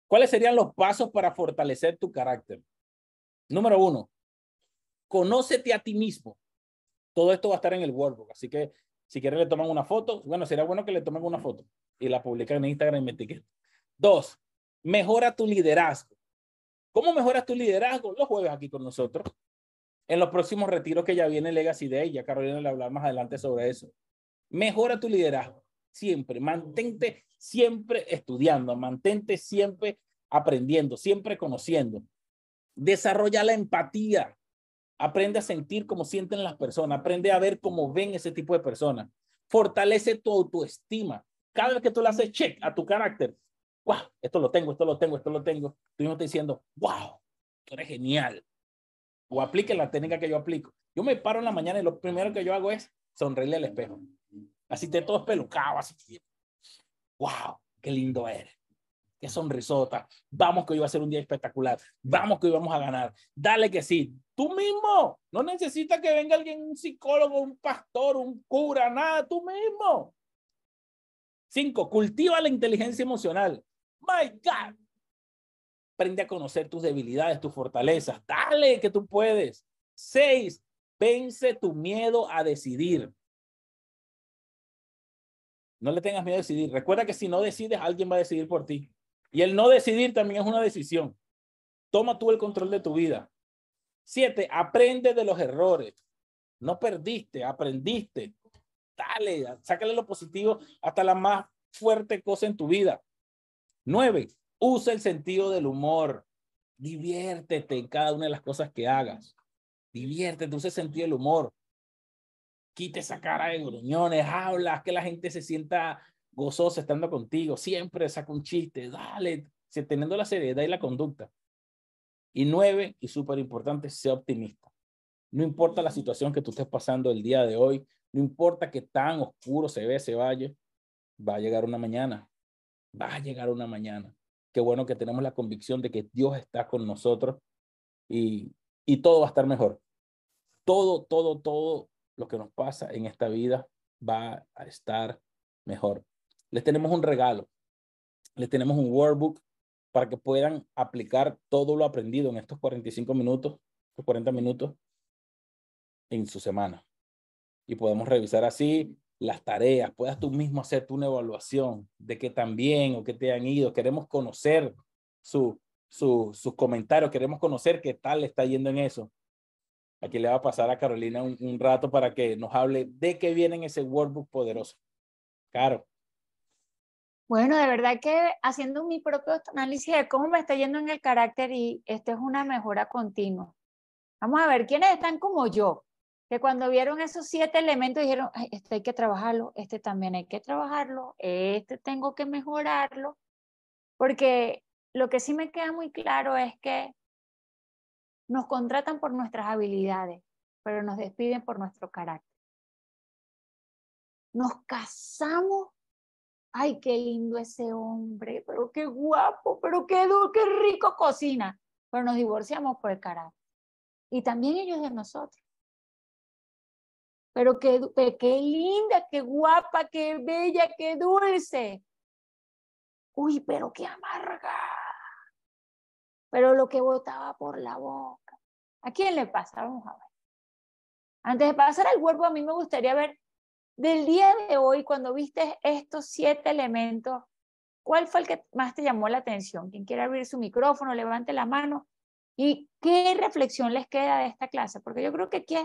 ¿Cuáles serían los pasos para fortalecer tu carácter? Número uno, conócete a ti mismo. Todo esto va a estar en el workbook, así que si quieren le toman una foto. Bueno, sería bueno que le tomen una foto y la publican en Instagram y me. Dos, mejora tu liderazgo. ¿Cómo mejoras tu liderazgo? Los jueves aquí con nosotros. En los próximos retiros que ya viene Legacy Day, ya Carolina le hablar más adelante sobre eso. Mejora tu liderazgo. Siempre, mantente siempre estudiando, mantente siempre aprendiendo, siempre conociendo. Desarrolla la empatía. Aprende a sentir cómo sienten las personas, aprende a ver cómo ven ese tipo de personas. Fortalece tu autoestima. Cada vez que tú le haces check a tu carácter, wow, esto lo tengo, esto lo tengo, esto lo tengo. Tú mismo estás diciendo, wow, tú eres genial. O aplique la técnica que yo aplico. Yo me paro en la mañana y lo primero que yo hago es sonreírle al espejo. Así te todo espelucado, así. Wow, qué lindo eres. Qué sonrisota. Vamos que hoy va a ser un día espectacular. Vamos que hoy vamos a ganar. Dale que sí. Tú mismo. No necesitas que venga alguien, un psicólogo, un pastor, un cura, nada. Tú mismo. Cinco, cultiva la inteligencia emocional. My God. Aprende a conocer tus debilidades, tus fortalezas. Dale que tú puedes. Seis, vence tu miedo a decidir. No le tengas miedo a decidir. Recuerda que si no decides, alguien va a decidir por ti. Y el no decidir también es una decisión. Toma tú el control de tu vida. Siete, aprende de los errores. No perdiste, aprendiste. Dale, sácale lo positivo hasta la más fuerte cosa en tu vida. Nueve, usa el sentido del humor. Diviértete en cada una de las cosas que hagas. Diviértete, usa el sentido del humor. Quite esa cara de gruñones, habla, que la gente se sienta gozosa estando contigo. Siempre saca un chiste, dale, teniendo la seriedad y la conducta. Y nueve, y súper importante, sea optimista. No importa la situación que tú estés pasando el día de hoy, no importa que tan oscuro se ve ese valle, va a llegar una mañana. Va a llegar una mañana. Qué bueno que tenemos la convicción de que Dios está con nosotros y, y todo va a estar mejor. Todo, todo, todo lo que nos pasa en esta vida va a estar mejor. Les tenemos un regalo. Les tenemos un workbook para que puedan aplicar todo lo aprendido en estos 45 minutos, estos 40 minutos en su semana y podemos revisar así las tareas, puedas tú mismo hacerte una evaluación de qué tan bien o qué te han ido. Queremos conocer su, su, sus comentarios, queremos conocer qué tal le está yendo en eso. Aquí le va a pasar a Carolina un, un rato para que nos hable de qué viene en ese workbook poderoso. Caro. Bueno, de verdad que haciendo mi propio análisis de cómo me está yendo en el carácter y esto es una mejora continua. Vamos a ver quiénes están como yo que cuando vieron esos siete elementos dijeron, este hay que trabajarlo, este también hay que trabajarlo, este tengo que mejorarlo, porque lo que sí me queda muy claro es que nos contratan por nuestras habilidades, pero nos despiden por nuestro carácter. Nos casamos, ay, qué lindo ese hombre, pero qué guapo, pero qué dulce, qué rico cocina, pero nos divorciamos por el carácter. Y también ellos de nosotros pero qué, qué linda, qué guapa, qué bella, qué dulce. Uy, pero qué amarga. Pero lo que botaba por la boca. ¿A quién le pasa? Vamos a ver. Antes de pasar al cuerpo, a mí me gustaría ver del día de hoy, cuando viste estos siete elementos, ¿cuál fue el que más te llamó la atención? Quien quiera abrir su micrófono, levante la mano. ¿Y qué reflexión les queda de esta clase? Porque yo creo que aquí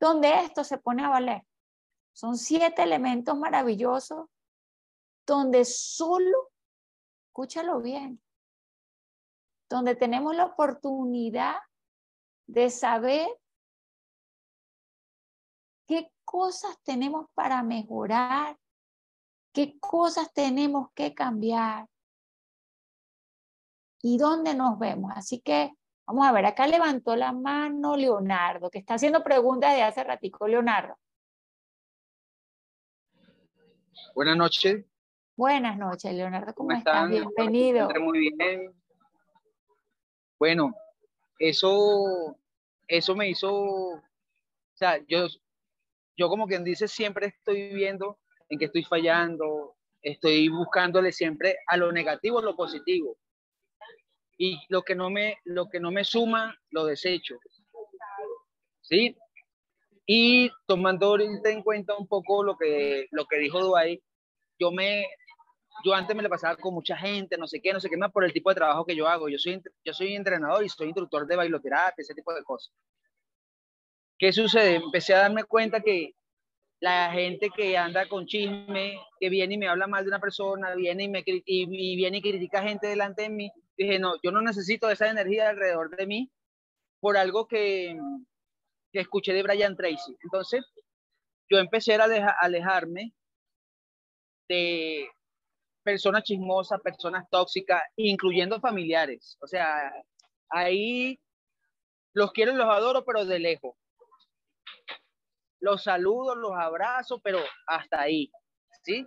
donde esto se pone a valer. Son siete elementos maravillosos donde solo, escúchalo bien, donde tenemos la oportunidad de saber qué cosas tenemos para mejorar, qué cosas tenemos que cambiar y dónde nos vemos. Así que Vamos a ver, acá levantó la mano Leonardo, que está haciendo preguntas de hace ratico. Leonardo. Buenas noches. Buenas noches, Leonardo. ¿Cómo, estás? Bienvenido. Muy bien. Bueno, eso, eso me hizo, o sea, yo, yo como quien dice, siempre estoy viendo en que estoy fallando, estoy buscándole siempre a lo negativo lo positivo y lo que no me, lo que no me suma, lo desecho. ¿Sí? Y tomando en cuenta un poco lo que, lo que dijo Duay, yo me, yo antes me le pasaba con mucha gente, no sé qué, no sé qué más por el tipo de trabajo que yo hago. Yo soy, yo soy entrenador y soy instructor de bailoterapia, ese tipo de cosas. ¿Qué sucede? Empecé a darme cuenta que la gente que anda con chisme, que viene y me habla mal de una persona, viene y, me, y, y viene y critica gente delante de mí, dije, no, yo no necesito esa energía alrededor de mí por algo que, que escuché de Brian Tracy. Entonces, yo empecé a alejarme de personas chismosas, personas tóxicas, incluyendo familiares. O sea, ahí los quiero los adoro, pero de lejos. Los saludo, los abrazo, pero hasta ahí, ¿sí?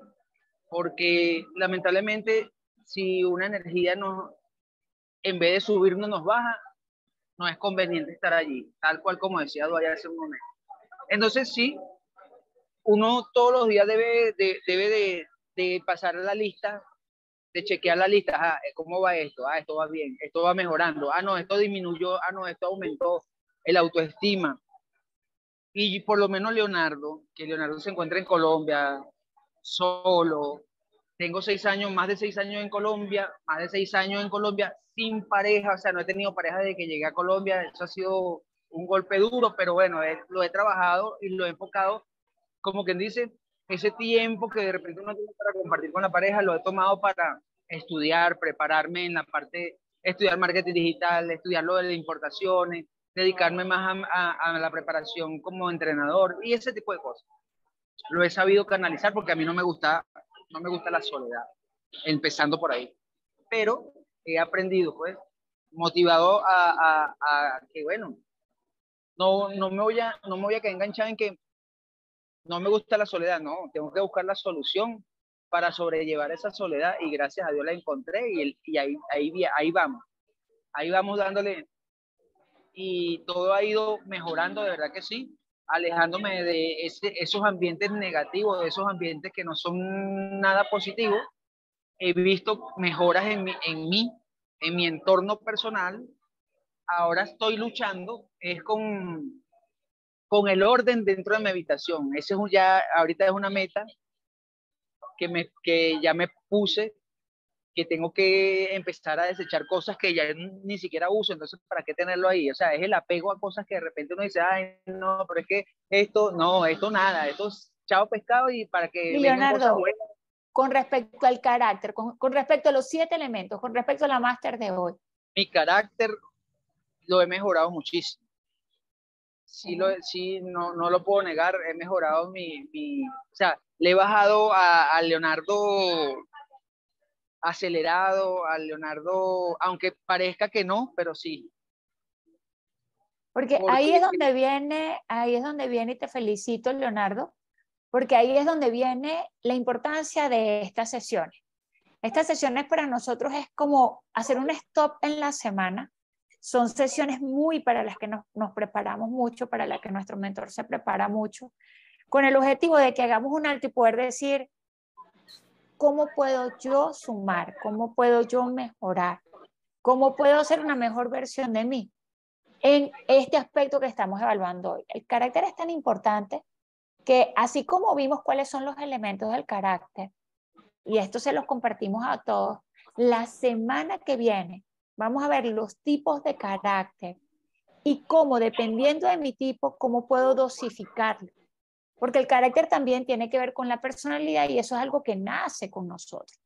Porque lamentablemente, si una energía no, en vez de subir, no nos baja, no es conveniente estar allí, tal cual como decía Duaya hace un momento. Entonces, sí, uno todos los días debe de, debe de, de pasar la lista, de chequear la lista, ah, ¿cómo va esto? Ah, esto va bien, esto va mejorando, ah, no, esto disminuyó, ah, no, esto aumentó, el autoestima. Y por lo menos Leonardo, que Leonardo se encuentra en Colombia, solo, tengo seis años, más de seis años en Colombia, más de seis años en Colombia sin pareja, o sea, no he tenido pareja desde que llegué a Colombia, eso ha sido un golpe duro, pero bueno, lo he trabajado y lo he enfocado, como quien dice, ese tiempo que de repente uno tiene para compartir con la pareja, lo he tomado para estudiar, prepararme en la parte, estudiar marketing digital, estudiar lo de las importaciones, dedicarme más a, a, la preparación como entrenador y ese tipo de cosas. Lo he sabido canalizar porque a mí no me gusta, no me gusta la soledad, empezando por ahí. Pero he aprendido, pues, motivado a, a, a que, bueno, no, no, me voy a, no me voy a quedar enganchado en que no me gusta la soledad, no, tengo que buscar la solución para sobrellevar esa soledad y gracias a Dios la encontré y, y ahí, ahí, ahí vamos, ahí vamos dándole y todo ha ido mejorando, de verdad que sí, alejándome de ese, esos ambientes negativos, de esos ambientes que no son nada positivos. He visto mejoras en mi, en mí, en mi entorno personal. Ahora estoy luchando, es con con el orden dentro de mi habitación. Ese es ya, ahorita es una meta que, me, que ya me puse, que tengo que empezar a desechar cosas que ya ni siquiera uso, entonces, ¿para qué tenerlo ahí? O sea, es el apego a cosas que de repente uno dice, ay, no, pero es que esto, no, esto nada, esto es chao pescado y para que... Leonardo, con respecto al carácter, con, con respecto a los siete elementos, con respecto a la máster de hoy. Mi carácter lo he mejorado muchísimo sí, lo, sí no, no lo puedo negar, he mejorado mi, mi o sea, le he bajado a, a, Leonardo acelerado, a Leonardo, aunque parezca que no, pero sí. Porque, porque ahí es donde viene, ahí es donde viene y te felicito, Leonardo, porque ahí es donde viene la importancia de estas sesiones. Estas sesiones para nosotros es como hacer un stop en la semana son sesiones muy para las que nos, preparamos mucho, para las que nuestro mentor se prepara mucho, con el objetivo de que hagamos un alto y poder decir, ¿cómo puedo yo sumar? ¿Cómo puedo yo mejorar? ¿Cómo puedo ser una mejor versión de mí? En este aspecto que estamos evaluando hoy. El carácter es tan importante que así como vimos cuáles son los elementos del carácter, y esto se los compartimos a todos, la semana que viene Vamos a ver los tipos de carácter y cómo, dependiendo de mi tipo, cómo puedo dosificarlo. Porque el carácter también tiene que ver con la personalidad y eso es algo que nace con nosotros.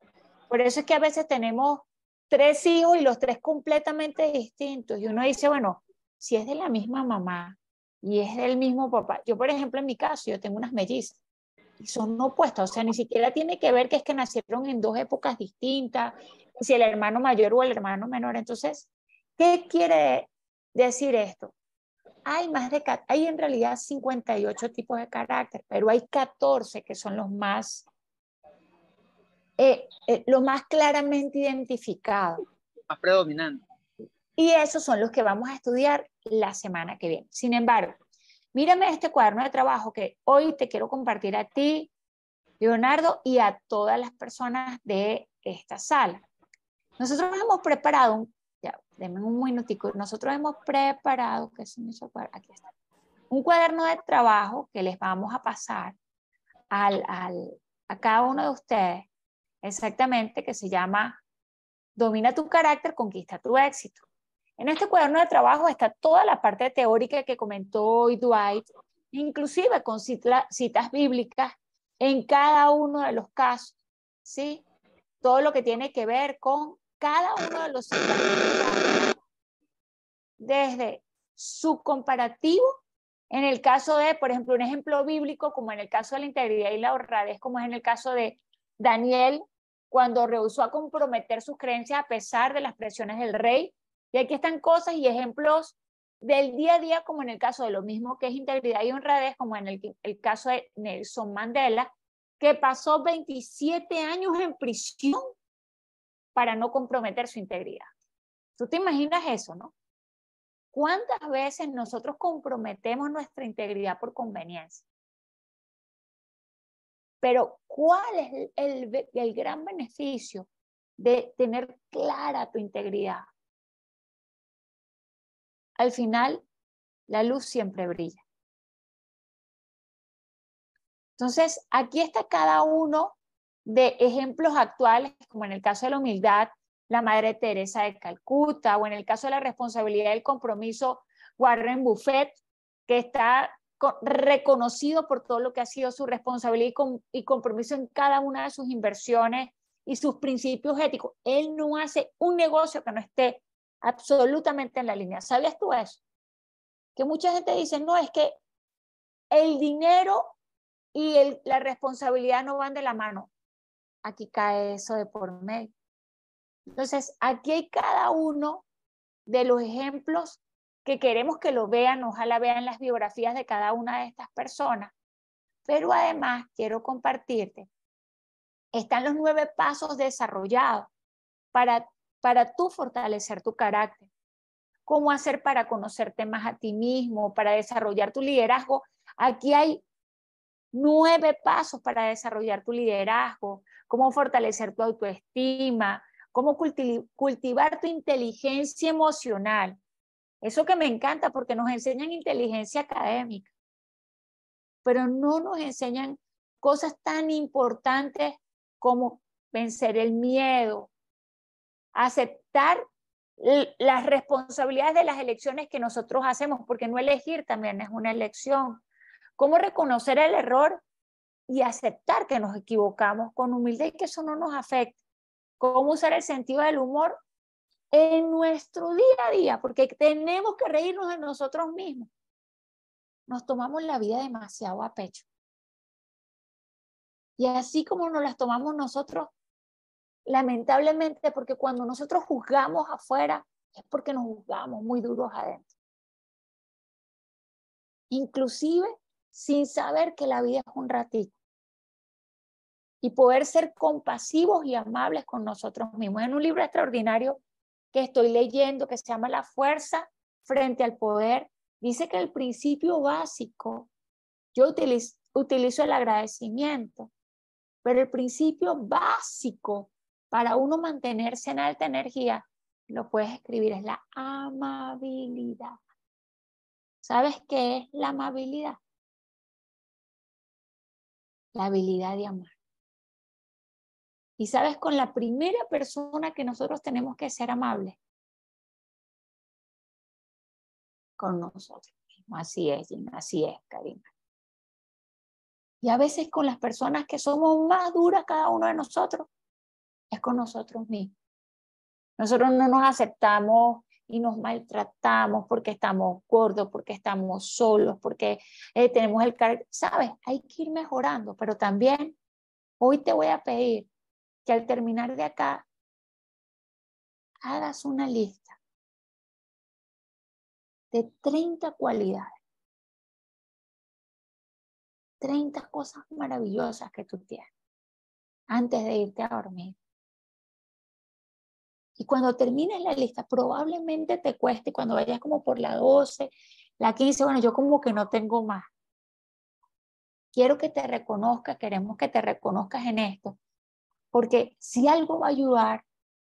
Por eso es que a veces tenemos tres hijos y los tres completamente distintos. Y uno dice, bueno, si es de la misma mamá y es del mismo papá. Yo, por ejemplo, en mi caso, yo tengo unas mellizas y son opuestas. O sea, ni siquiera tiene que ver que es que nacieron en dos épocas distintas si el hermano mayor o el hermano menor. Entonces, ¿qué quiere decir esto? Hay más de, hay en realidad 58 tipos de carácter, pero hay 14 que son los más, eh, eh, más claramente identificados. Más predominantes. Y esos son los que vamos a estudiar la semana que viene. Sin embargo, mírame este cuaderno de trabajo que hoy te quiero compartir a ti, Leonardo, y a todas las personas de esta sala. Nosotros hemos preparado, ya, denme un minutico, nosotros hemos preparado, ¿qué es Aquí está. Un cuaderno de trabajo que les vamos a pasar al, al, a cada uno de ustedes, exactamente, que se llama Domina tu carácter, conquista tu éxito. En este cuaderno de trabajo está toda la parte teórica que comentó hoy Dwight, inclusive con citas bíblicas en cada uno de los casos, ¿sí? Todo lo que tiene que ver con cada uno de los desde su comparativo, en el caso de, por ejemplo, un ejemplo bíblico, como en el caso de la integridad y la honradez, como es en el caso de Daniel cuando rehusó a comprometer sus creencias a pesar de las presiones del rey. Y aquí están cosas y ejemplos del día a día, como en el caso de lo mismo que es integridad y honradez, como en el, caso de Nelson Mandela, que pasó 27 años en prisión para no comprometer su integridad. Tú te imaginas eso, ¿no? ¿Cuántas veces nosotros comprometemos nuestra integridad por conveniencia? Pero ¿cuál es el, el, gran beneficio de tener clara tu integridad? Al final, la luz siempre brilla. Entonces, aquí está cada uno de ejemplos actuales, como en el caso de la humildad, la Madre Teresa de Calcuta, o en el caso de la responsabilidad del compromiso, Warren Buffett, que está reconocido por todo lo que ha sido su responsabilidad y, compromiso en cada una de sus inversiones y sus principios éticos. Él no hace un negocio que no esté absolutamente en la línea. ¿Sabías tú eso? Que mucha gente dice, no, es que el dinero y la responsabilidad no van de la mano. Aquí cae eso de por medio. Entonces, aquí hay cada uno de los ejemplos que queremos que lo vean, ojalá vean las biografías de cada una de estas personas. Pero además quiero compartirte, están los nueve pasos desarrollados para, para tú fortalecer tu carácter. Cómo hacer para conocerte más a ti mismo, para desarrollar tu liderazgo. Aquí hay nueve pasos para desarrollar tu liderazgo, cómo fortalecer tu autoestima, cómo cultivar tu inteligencia emocional. Eso que me encanta porque nos enseñan inteligencia académica, pero no nos enseñan cosas tan importantes como vencer el miedo, aceptar las responsabilidades de las elecciones que nosotros hacemos, porque no elegir también es una elección. Cómo reconocer el error y aceptar que nos equivocamos con humildad y que eso no nos afecta cómo usar el sentido del humor en nuestro día a día, porque tenemos que reírnos de nosotros mismos. Nos tomamos la vida demasiado a pecho. Y así como nos las tomamos nosotros, lamentablemente, porque cuando nosotros juzgamos afuera, es porque nos juzgamos muy duros adentro. Inclusive sin saber que la vida es un ratito y poder ser compasivos y amables con nosotros mismos. En un libro extraordinario que estoy leyendo que se llama La fuerza frente al poder, dice que el principio básico, yo utilizo, utilizo el agradecimiento, pero el principio básico para uno mantenerse en alta energía, lo puedes escribir, es la amabilidad. ¿Sabes qué es la amabilidad? La habilidad de amar. Y sabes, con la primera persona que nosotros tenemos que ser amables, con nosotros mismos. Así es, así es, Karina. Y a veces con las personas que somos más duras cada uno de nosotros, es con nosotros mismos. Nosotros no nos aceptamos y nos maltratamos porque estamos gordos, porque estamos solos, porque eh, tenemos el carácter. Sabes, hay que ir mejorando, pero también hoy te voy a pedir que al terminar de acá hagas una lista de 30 cualidades, 30 cosas maravillosas que tú tienes antes de irte a dormir. Y cuando termines la lista, probablemente te cueste, cuando vayas como por la 12, la 15, bueno, yo como que no tengo más. Quiero que te reconozcas, queremos que te reconozcas en esto, porque si algo va a ayudar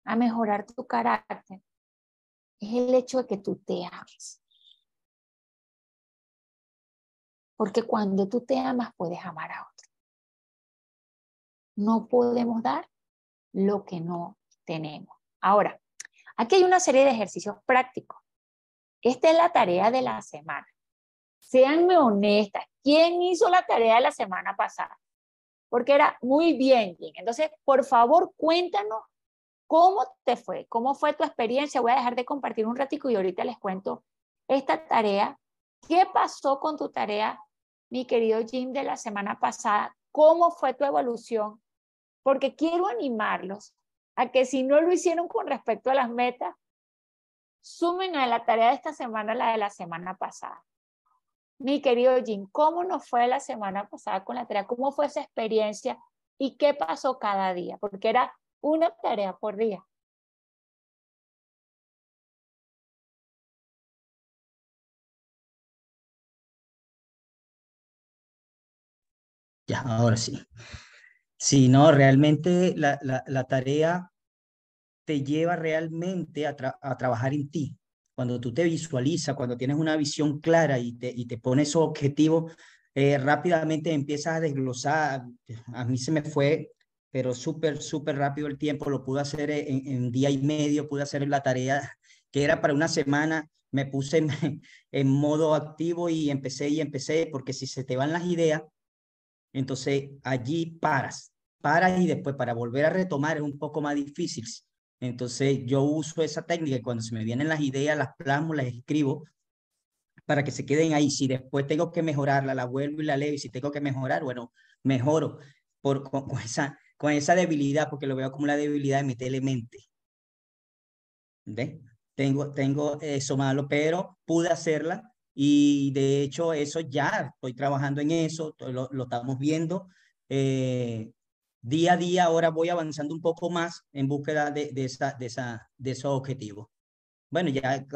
a mejorar tu carácter, es el hecho de que tú te ames. Porque cuando tú te amas, puedes amar a otro. No podemos dar lo que no tenemos. Ahora, aquí hay una serie de ejercicios prácticos. Esta es la tarea de la semana. Seanme honestas. ¿Quién hizo la tarea de la semana pasada? porque era muy bien, Entonces, por favor, cuéntanos cómo te fue, cómo fue tu experiencia. Voy a dejar de compartir un ratico y ahorita les cuento esta tarea. ¿Qué pasó con tu tarea, mi querido Jim, de la semana pasada? ¿Cómo fue tu evolución? porque quiero animarlos a que si no lo hicieron con respecto a las metas, sumen a la tarea de esta semana la de la semana pasada. Mi querido Jim, ¿cómo nos fue la semana pasada con la tarea? ¿Cómo fue esa experiencia? ¿Y qué pasó cada día? Porque era una tarea por día. Ya, ahora sí. Sí, no, realmente la, la, tarea te lleva realmente a, a, trabajar en ti. Cuando tú te visualizas, cuando tienes una visión clara y te, y te pones objetivos, eh, rápidamente empiezas a desglosar. A mí se me fue, pero súper, súper rápido el tiempo. Lo pude hacer en, en día y medio, pude hacer la tarea que era para una semana. Me puse en, *laughs* en modo activo y empecé y empecé, porque si se te van las ideas, entonces allí paras, paras y después para volver a retomar es un poco más difícil. Entonces yo uso esa técnica y cuando se me vienen las ideas, las plasmo, las escribo para que se queden ahí. Si después tengo que mejorarla, la vuelvo y la leo y si tengo que mejorar, bueno, mejoro por, con, esa, con esa debilidad, porque lo veo como la debilidad de mi telemente. ¿Ve? Tengo, tengo eso malo, pero pude hacerla y de hecho, eso ya estoy trabajando en eso, lo, lo estamos viendo. Eh, día a día ahora voy avanzando un poco más en búsqueda de, de, esa, de, esa, de esos objetivos. Bueno, ya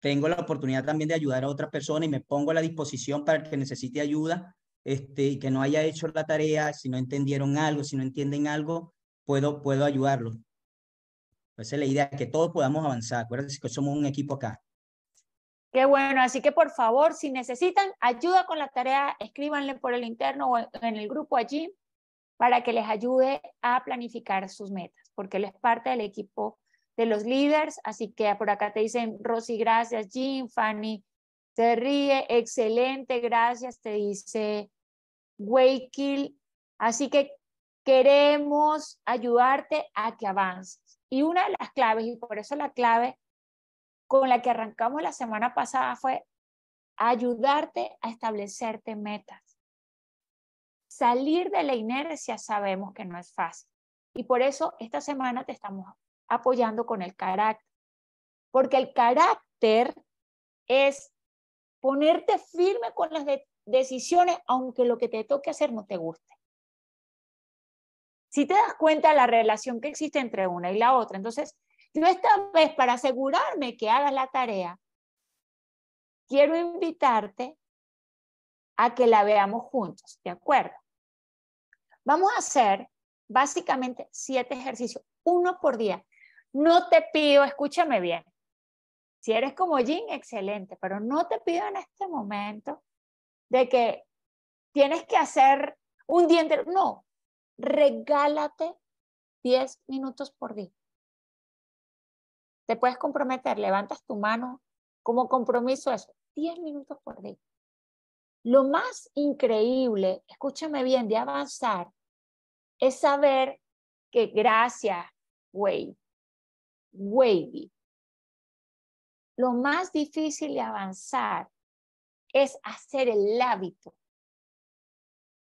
tengo la oportunidad también de ayudar a otras personas y me pongo a la disposición para el que necesite ayuda este, y que no haya hecho la tarea, si no entendieron algo, si no entienden algo, puedo, puedo ayudarlos. Esa es la idea, que todos podamos avanzar. Acuérdense que somos un equipo acá. Qué bueno, así que por favor, si necesitan ayuda con la tarea, escríbanle por el interno o en el grupo allí para que les ayude a planificar sus metas, porque él es parte del equipo de los líderes, así que por acá te dicen, Rosy, gracias, Jim, Fanny, te ríe, excelente, gracias, te dice Wakeil, así que queremos ayudarte a que avances. Y una de las claves, y por eso la clave con la que arrancamos la semana pasada fue ayudarte a establecerte metas. Salir de la inercia sabemos que no es fácil. Y por eso esta semana te estamos apoyando con el carácter. Porque el carácter es ponerte firme con las decisiones aunque lo que te toque hacer no te guste. Si te das cuenta de la relación que existe entre una y la otra, entonces yo esta vez, para asegurarme que hagas la tarea, quiero invitarte a que la veamos juntos, ¿de acuerdo? Vamos a hacer básicamente siete ejercicios, uno por día. No te pido, escúchame bien, si eres como Jim, excelente, pero no te pido en este momento de que tienes que hacer un día entero. No, regálate 10 minutos por día te puedes comprometer, levantas tu mano como compromiso eso, 10 minutos por día. Lo más increíble, escúchame bien, de avanzar, es saber que gracias, Wade, Wavy, lo más difícil de avanzar es hacer el hábito.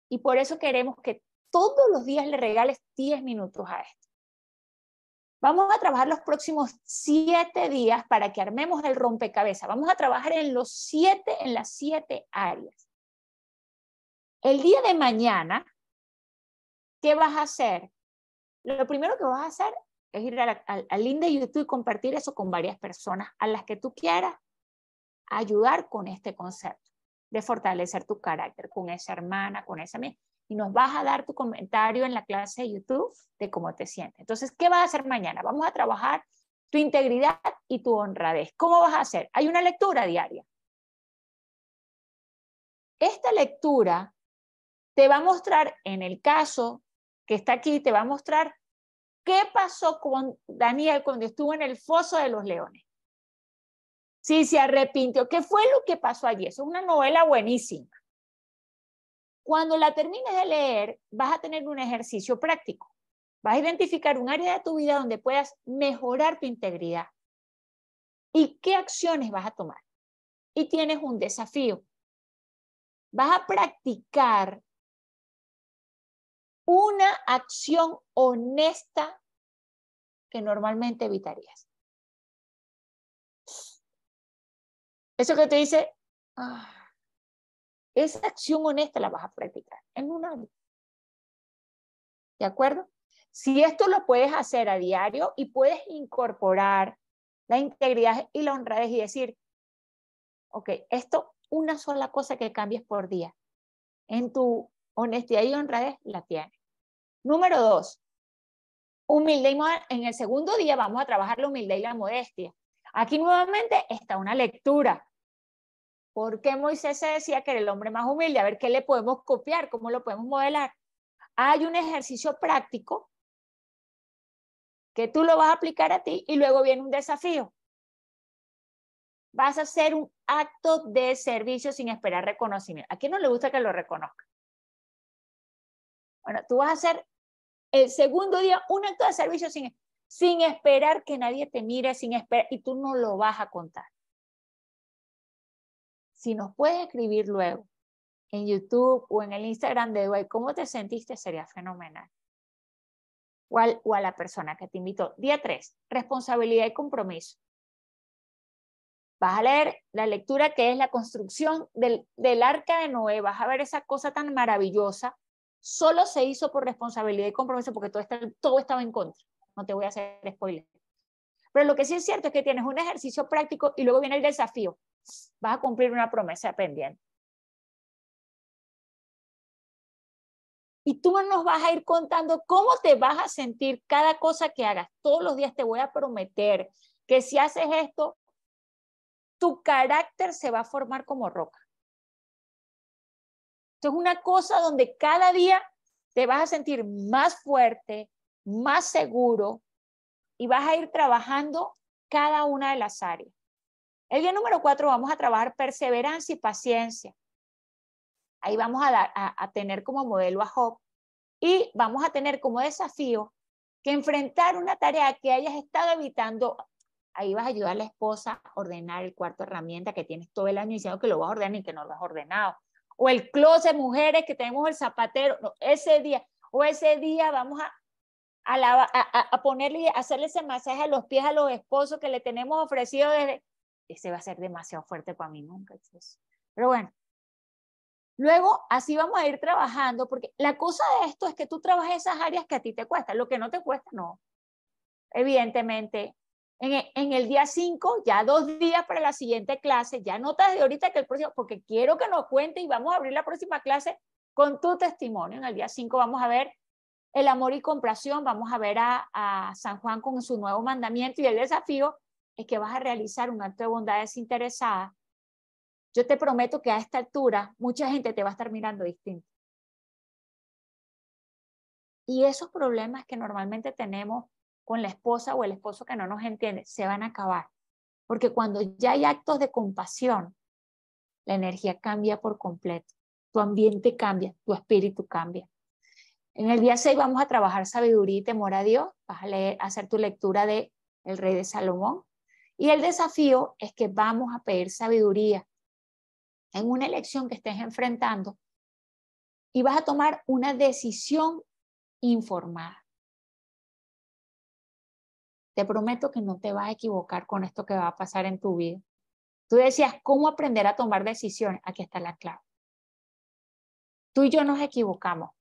Y por eso queremos que todos los días le regales 10 minutos a esto. Vamos a trabajar los próximos siete días para que armemos el rompecabezas. Vamos a trabajar en los siete, en las siete áreas. El día de mañana, ¿qué vas a hacer? Lo primero que vas a hacer es ir al link de YouTube y compartir eso con varias personas a las que tú quieras ayudar con este concepto de fortalecer tu carácter, con esa hermana, con esa amiga y nos vas a dar tu comentario en la clase de YouTube de cómo te sientes. Entonces, ¿qué vas a hacer mañana? Vamos a trabajar tu integridad y tu honradez. ¿Cómo vas a hacer? Hay una lectura diaria. Esta lectura te va a mostrar, en el caso que está aquí, te va a mostrar qué pasó con Daniel cuando estuvo en el foso de los leones. Si se arrepintió, ¿qué fue lo que pasó allí? Es una novela buenísima. Cuando la termines de leer, vas a tener un ejercicio práctico. Vas a identificar un área de tu vida donde puedas mejorar tu integridad. ¿Y qué acciones vas a tomar? Y tienes un desafío. Vas a practicar una acción honesta que normalmente evitarías. Eso que te dice, ah, esa acción honesta la vas a practicar en un año. ¿De acuerdo? Si esto lo puedes hacer a diario y puedes incorporar la integridad y la honradez y decir, ok, esto, una sola cosa que cambies por día. En tu honestidad y honradez la tienes. Número dos, humildad y En el segundo día vamos a trabajar la humildad y la modestia. Aquí nuevamente está una lectura. ¿Por qué Moisés se decía que era el hombre más humilde? A ver qué le podemos copiar, cómo lo podemos modelar. Hay un ejercicio práctico que tú lo vas a aplicar a ti y luego viene un desafío. Vas a hacer un acto de servicio sin esperar reconocimiento. ¿A quién no le gusta que lo reconozca? Bueno, tú vas a hacer el segundo día un acto de servicio sin, sin esperar que nadie te mire, sin esperar, y tú no lo vas a contar. Si nos puedes escribir luego en YouTube o en el Instagram de Duay cómo te sentiste, sería fenomenal. O, o a la persona que te invitó. Día 3, responsabilidad y compromiso. Vas a leer la lectura que es la construcción del, del arca de Noé. Vas a ver esa cosa tan maravillosa solo se hizo por responsabilidad y compromiso porque todo, estaba en contra. No te voy a hacer spoiler. Pero lo que sí es cierto es que tienes un ejercicio práctico y luego viene el desafío. Vas a cumplir una promesa pendiente. Y tú nos vas a ir contando cómo te vas a sentir cada cosa que hagas. Todos los días te voy a prometer que si haces esto, tu carácter se va a formar como roca. Esto es una cosa donde cada día te vas a sentir más fuerte, más seguro y vas a ir trabajando cada una de las áreas. El día número cuatro vamos a trabajar perseverancia y paciencia. Ahí vamos a, tener como modelo a Job y vamos a tener como desafío que enfrentar una tarea que hayas estado evitando. Ahí vas a ayudar a la esposa a ordenar el cuarto herramienta que tienes todo el año diciendo que lo vas a ordenar y que no lo has ordenado o el closet mujeres que tenemos el zapatero, ese día, o ese día vamos a, a, ponerle, hacerle ese masaje a los pies a los esposos que le tenemos ofrecido desde, ese va a ser demasiado fuerte para mí nunca. Pero bueno, luego así vamos a ir trabajando, porque la cosa de esto es que tú trabajes esas áreas que a ti te cuestan, lo que no te cuesta, no. Evidentemente, e, en, el día 5, ya dos días para la siguiente clase, ya notas de ahorita que el próximo, porque quiero que nos cuente y vamos a abrir la próxima clase con tu testimonio. En el día 5 vamos a ver el amor y compasión, vamos a ver a, a San Juan con su nuevo mandamiento y el desafío es que vas a realizar un acto de bondad desinteresada. Yo te prometo que a esta altura mucha gente te va a estar mirando distinto. Y esos problemas que normalmente tenemos con la esposa o el esposo que no nos entiende, se van a acabar. Porque cuando ya hay actos de compasión, la energía cambia por completo. Tu ambiente cambia, tu espíritu cambia. En el día 6 vamos a trabajar sabiduría y temor a Dios. Vas a, leer, hacer tu lectura de El Rey de Salomón. Y el desafío es que vamos a pedir sabiduría en una elección que estés enfrentando y vas a tomar una decisión informada. Te prometo que no te vas a equivocar con esto que va a pasar en tu vida. Tú decías, ¿cómo aprender a tomar decisiones? Aquí está la clave. Tú y yo nos equivocamos.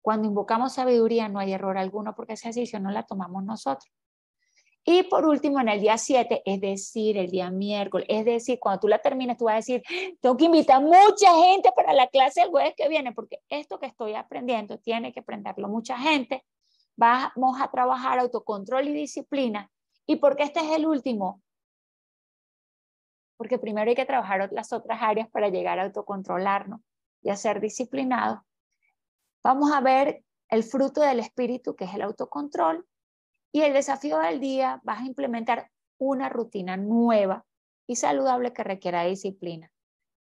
Cuando invocamos sabiduría no hay error alguno porque esa decisión no la tomamos nosotros. Y por último, en el día 7, es decir, el día miércoles, es decir, cuando tú la termines, tú vas a decir, tengo que invitar mucha gente para la clase el jueves que viene, porque esto que estoy aprendiendo tiene que aprenderlo mucha gente vamos a trabajar autocontrol y disciplina. ¿Y por qué este es el último? Porque primero hay que trabajar las otras áreas para llegar a autocontrolarnos y a ser disciplinados. Vamos a ver el fruto del espíritu, que es el autocontrol. Y el desafío del día, vas a implementar una rutina nueva y saludable que requiera disciplina.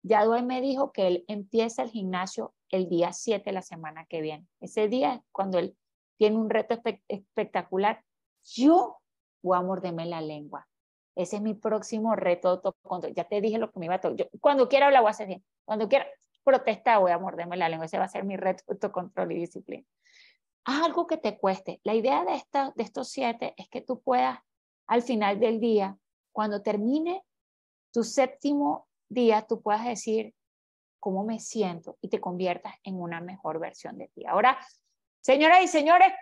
Ya Due me dijo que él empieza el gimnasio el día 7 de la semana que viene. Ese día es cuando él tiene un reto espectacular. Yo voy a morderme la lengua. Ese es mi próximo reto Ya te dije lo que me iba a tocar. Cuando quiera hablar voy a hacer bien. Cuando quiera protestar voy a morderme la lengua. Ese va a ser mi reto autocontrol y disciplina. haz algo que te cueste. La idea de, esta, de estos siete es que tú puedas, al final del día, cuando termine tu séptimo día, tú puedas decir cómo me siento y te conviertas en una mejor versión de ti. Ahora, señoras y señores,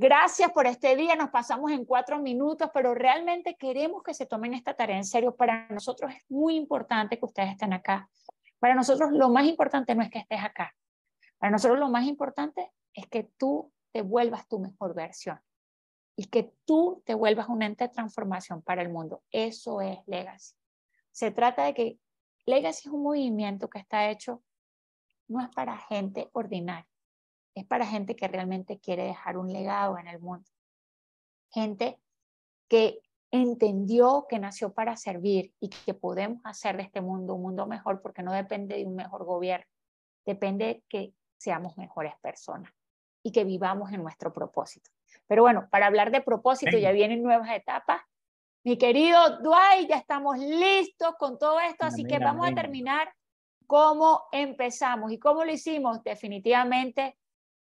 Gracias por este día, nos pasamos en cuatro minutos, pero realmente queremos que se tomen esta tarea en serio. Para nosotros es muy importante que ustedes estén acá. Para nosotros lo más importante no es que estés acá. Para nosotros lo más importante es que tú te vuelvas tu mejor versión y que tú te vuelvas un ente de transformación para el mundo. Eso es Legacy. Se trata de que Legacy es un movimiento que está hecho, no es para gente ordinaria es para gente que realmente quiere dejar un legado en el mundo. Gente que entendió que nació para servir y que podemos hacer de este mundo un mundo mejor porque no depende de un mejor gobierno, depende de que seamos mejores personas y que vivamos en nuestro propósito. Pero bueno, para hablar de propósito ya vienen nuevas etapas. Mi querido Dwight, ya estamos listos con todo esto, así que vamos a terminar cómo empezamos y cómo lo hicimos. Definitivamente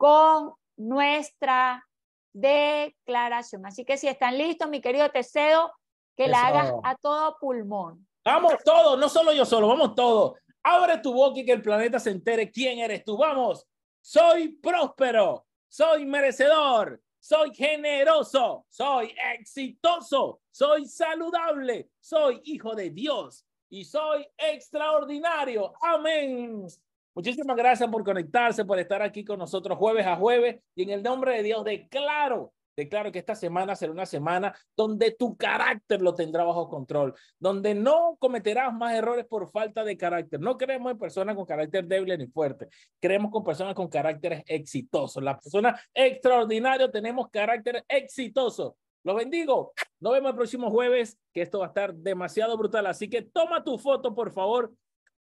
con nuestra declaración. Así que si están listos, mi querido, te cedo que la hagas a todo pulmón. Vamos todos, no solo yo solo, vamos todos. Abre tu boca y que el planeta se entere quién eres tú. Vamos, soy próspero, soy merecedor, soy generoso, soy exitoso, soy saludable, soy hijo de Dios y soy extraordinario. Amén. Muchísimas gracias por conectarse, por estar aquí con nosotros jueves a jueves. Y en el nombre de Dios, declaro, declaro que esta semana será una semana donde tu carácter lo tendrá bajo control, donde no cometerás más errores por falta de carácter. No creemos en personas con carácter débil ni fuerte, creemos con personas con caracteres exitosos. Las personas extraordinarias tenemos carácter exitoso. Lo bendigo. Nos vemos el próximo jueves, que esto va a estar demasiado brutal. Así que toma tu foto, por favor,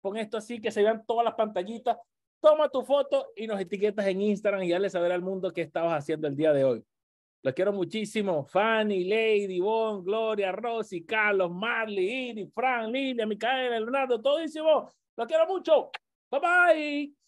con esto así, que se vean todas las pantallitas. Toma tu foto y nos etiquetas en Instagram y dale saber al mundo qué estabas haciendo el día de hoy. Los quiero muchísimo. Fanny, Lady, Bon, Gloria, Rosy, Carlos, Marley, Iris, Fran, Lilia, Micaela, Leonardo, todísimo. Los quiero mucho. Bye bye.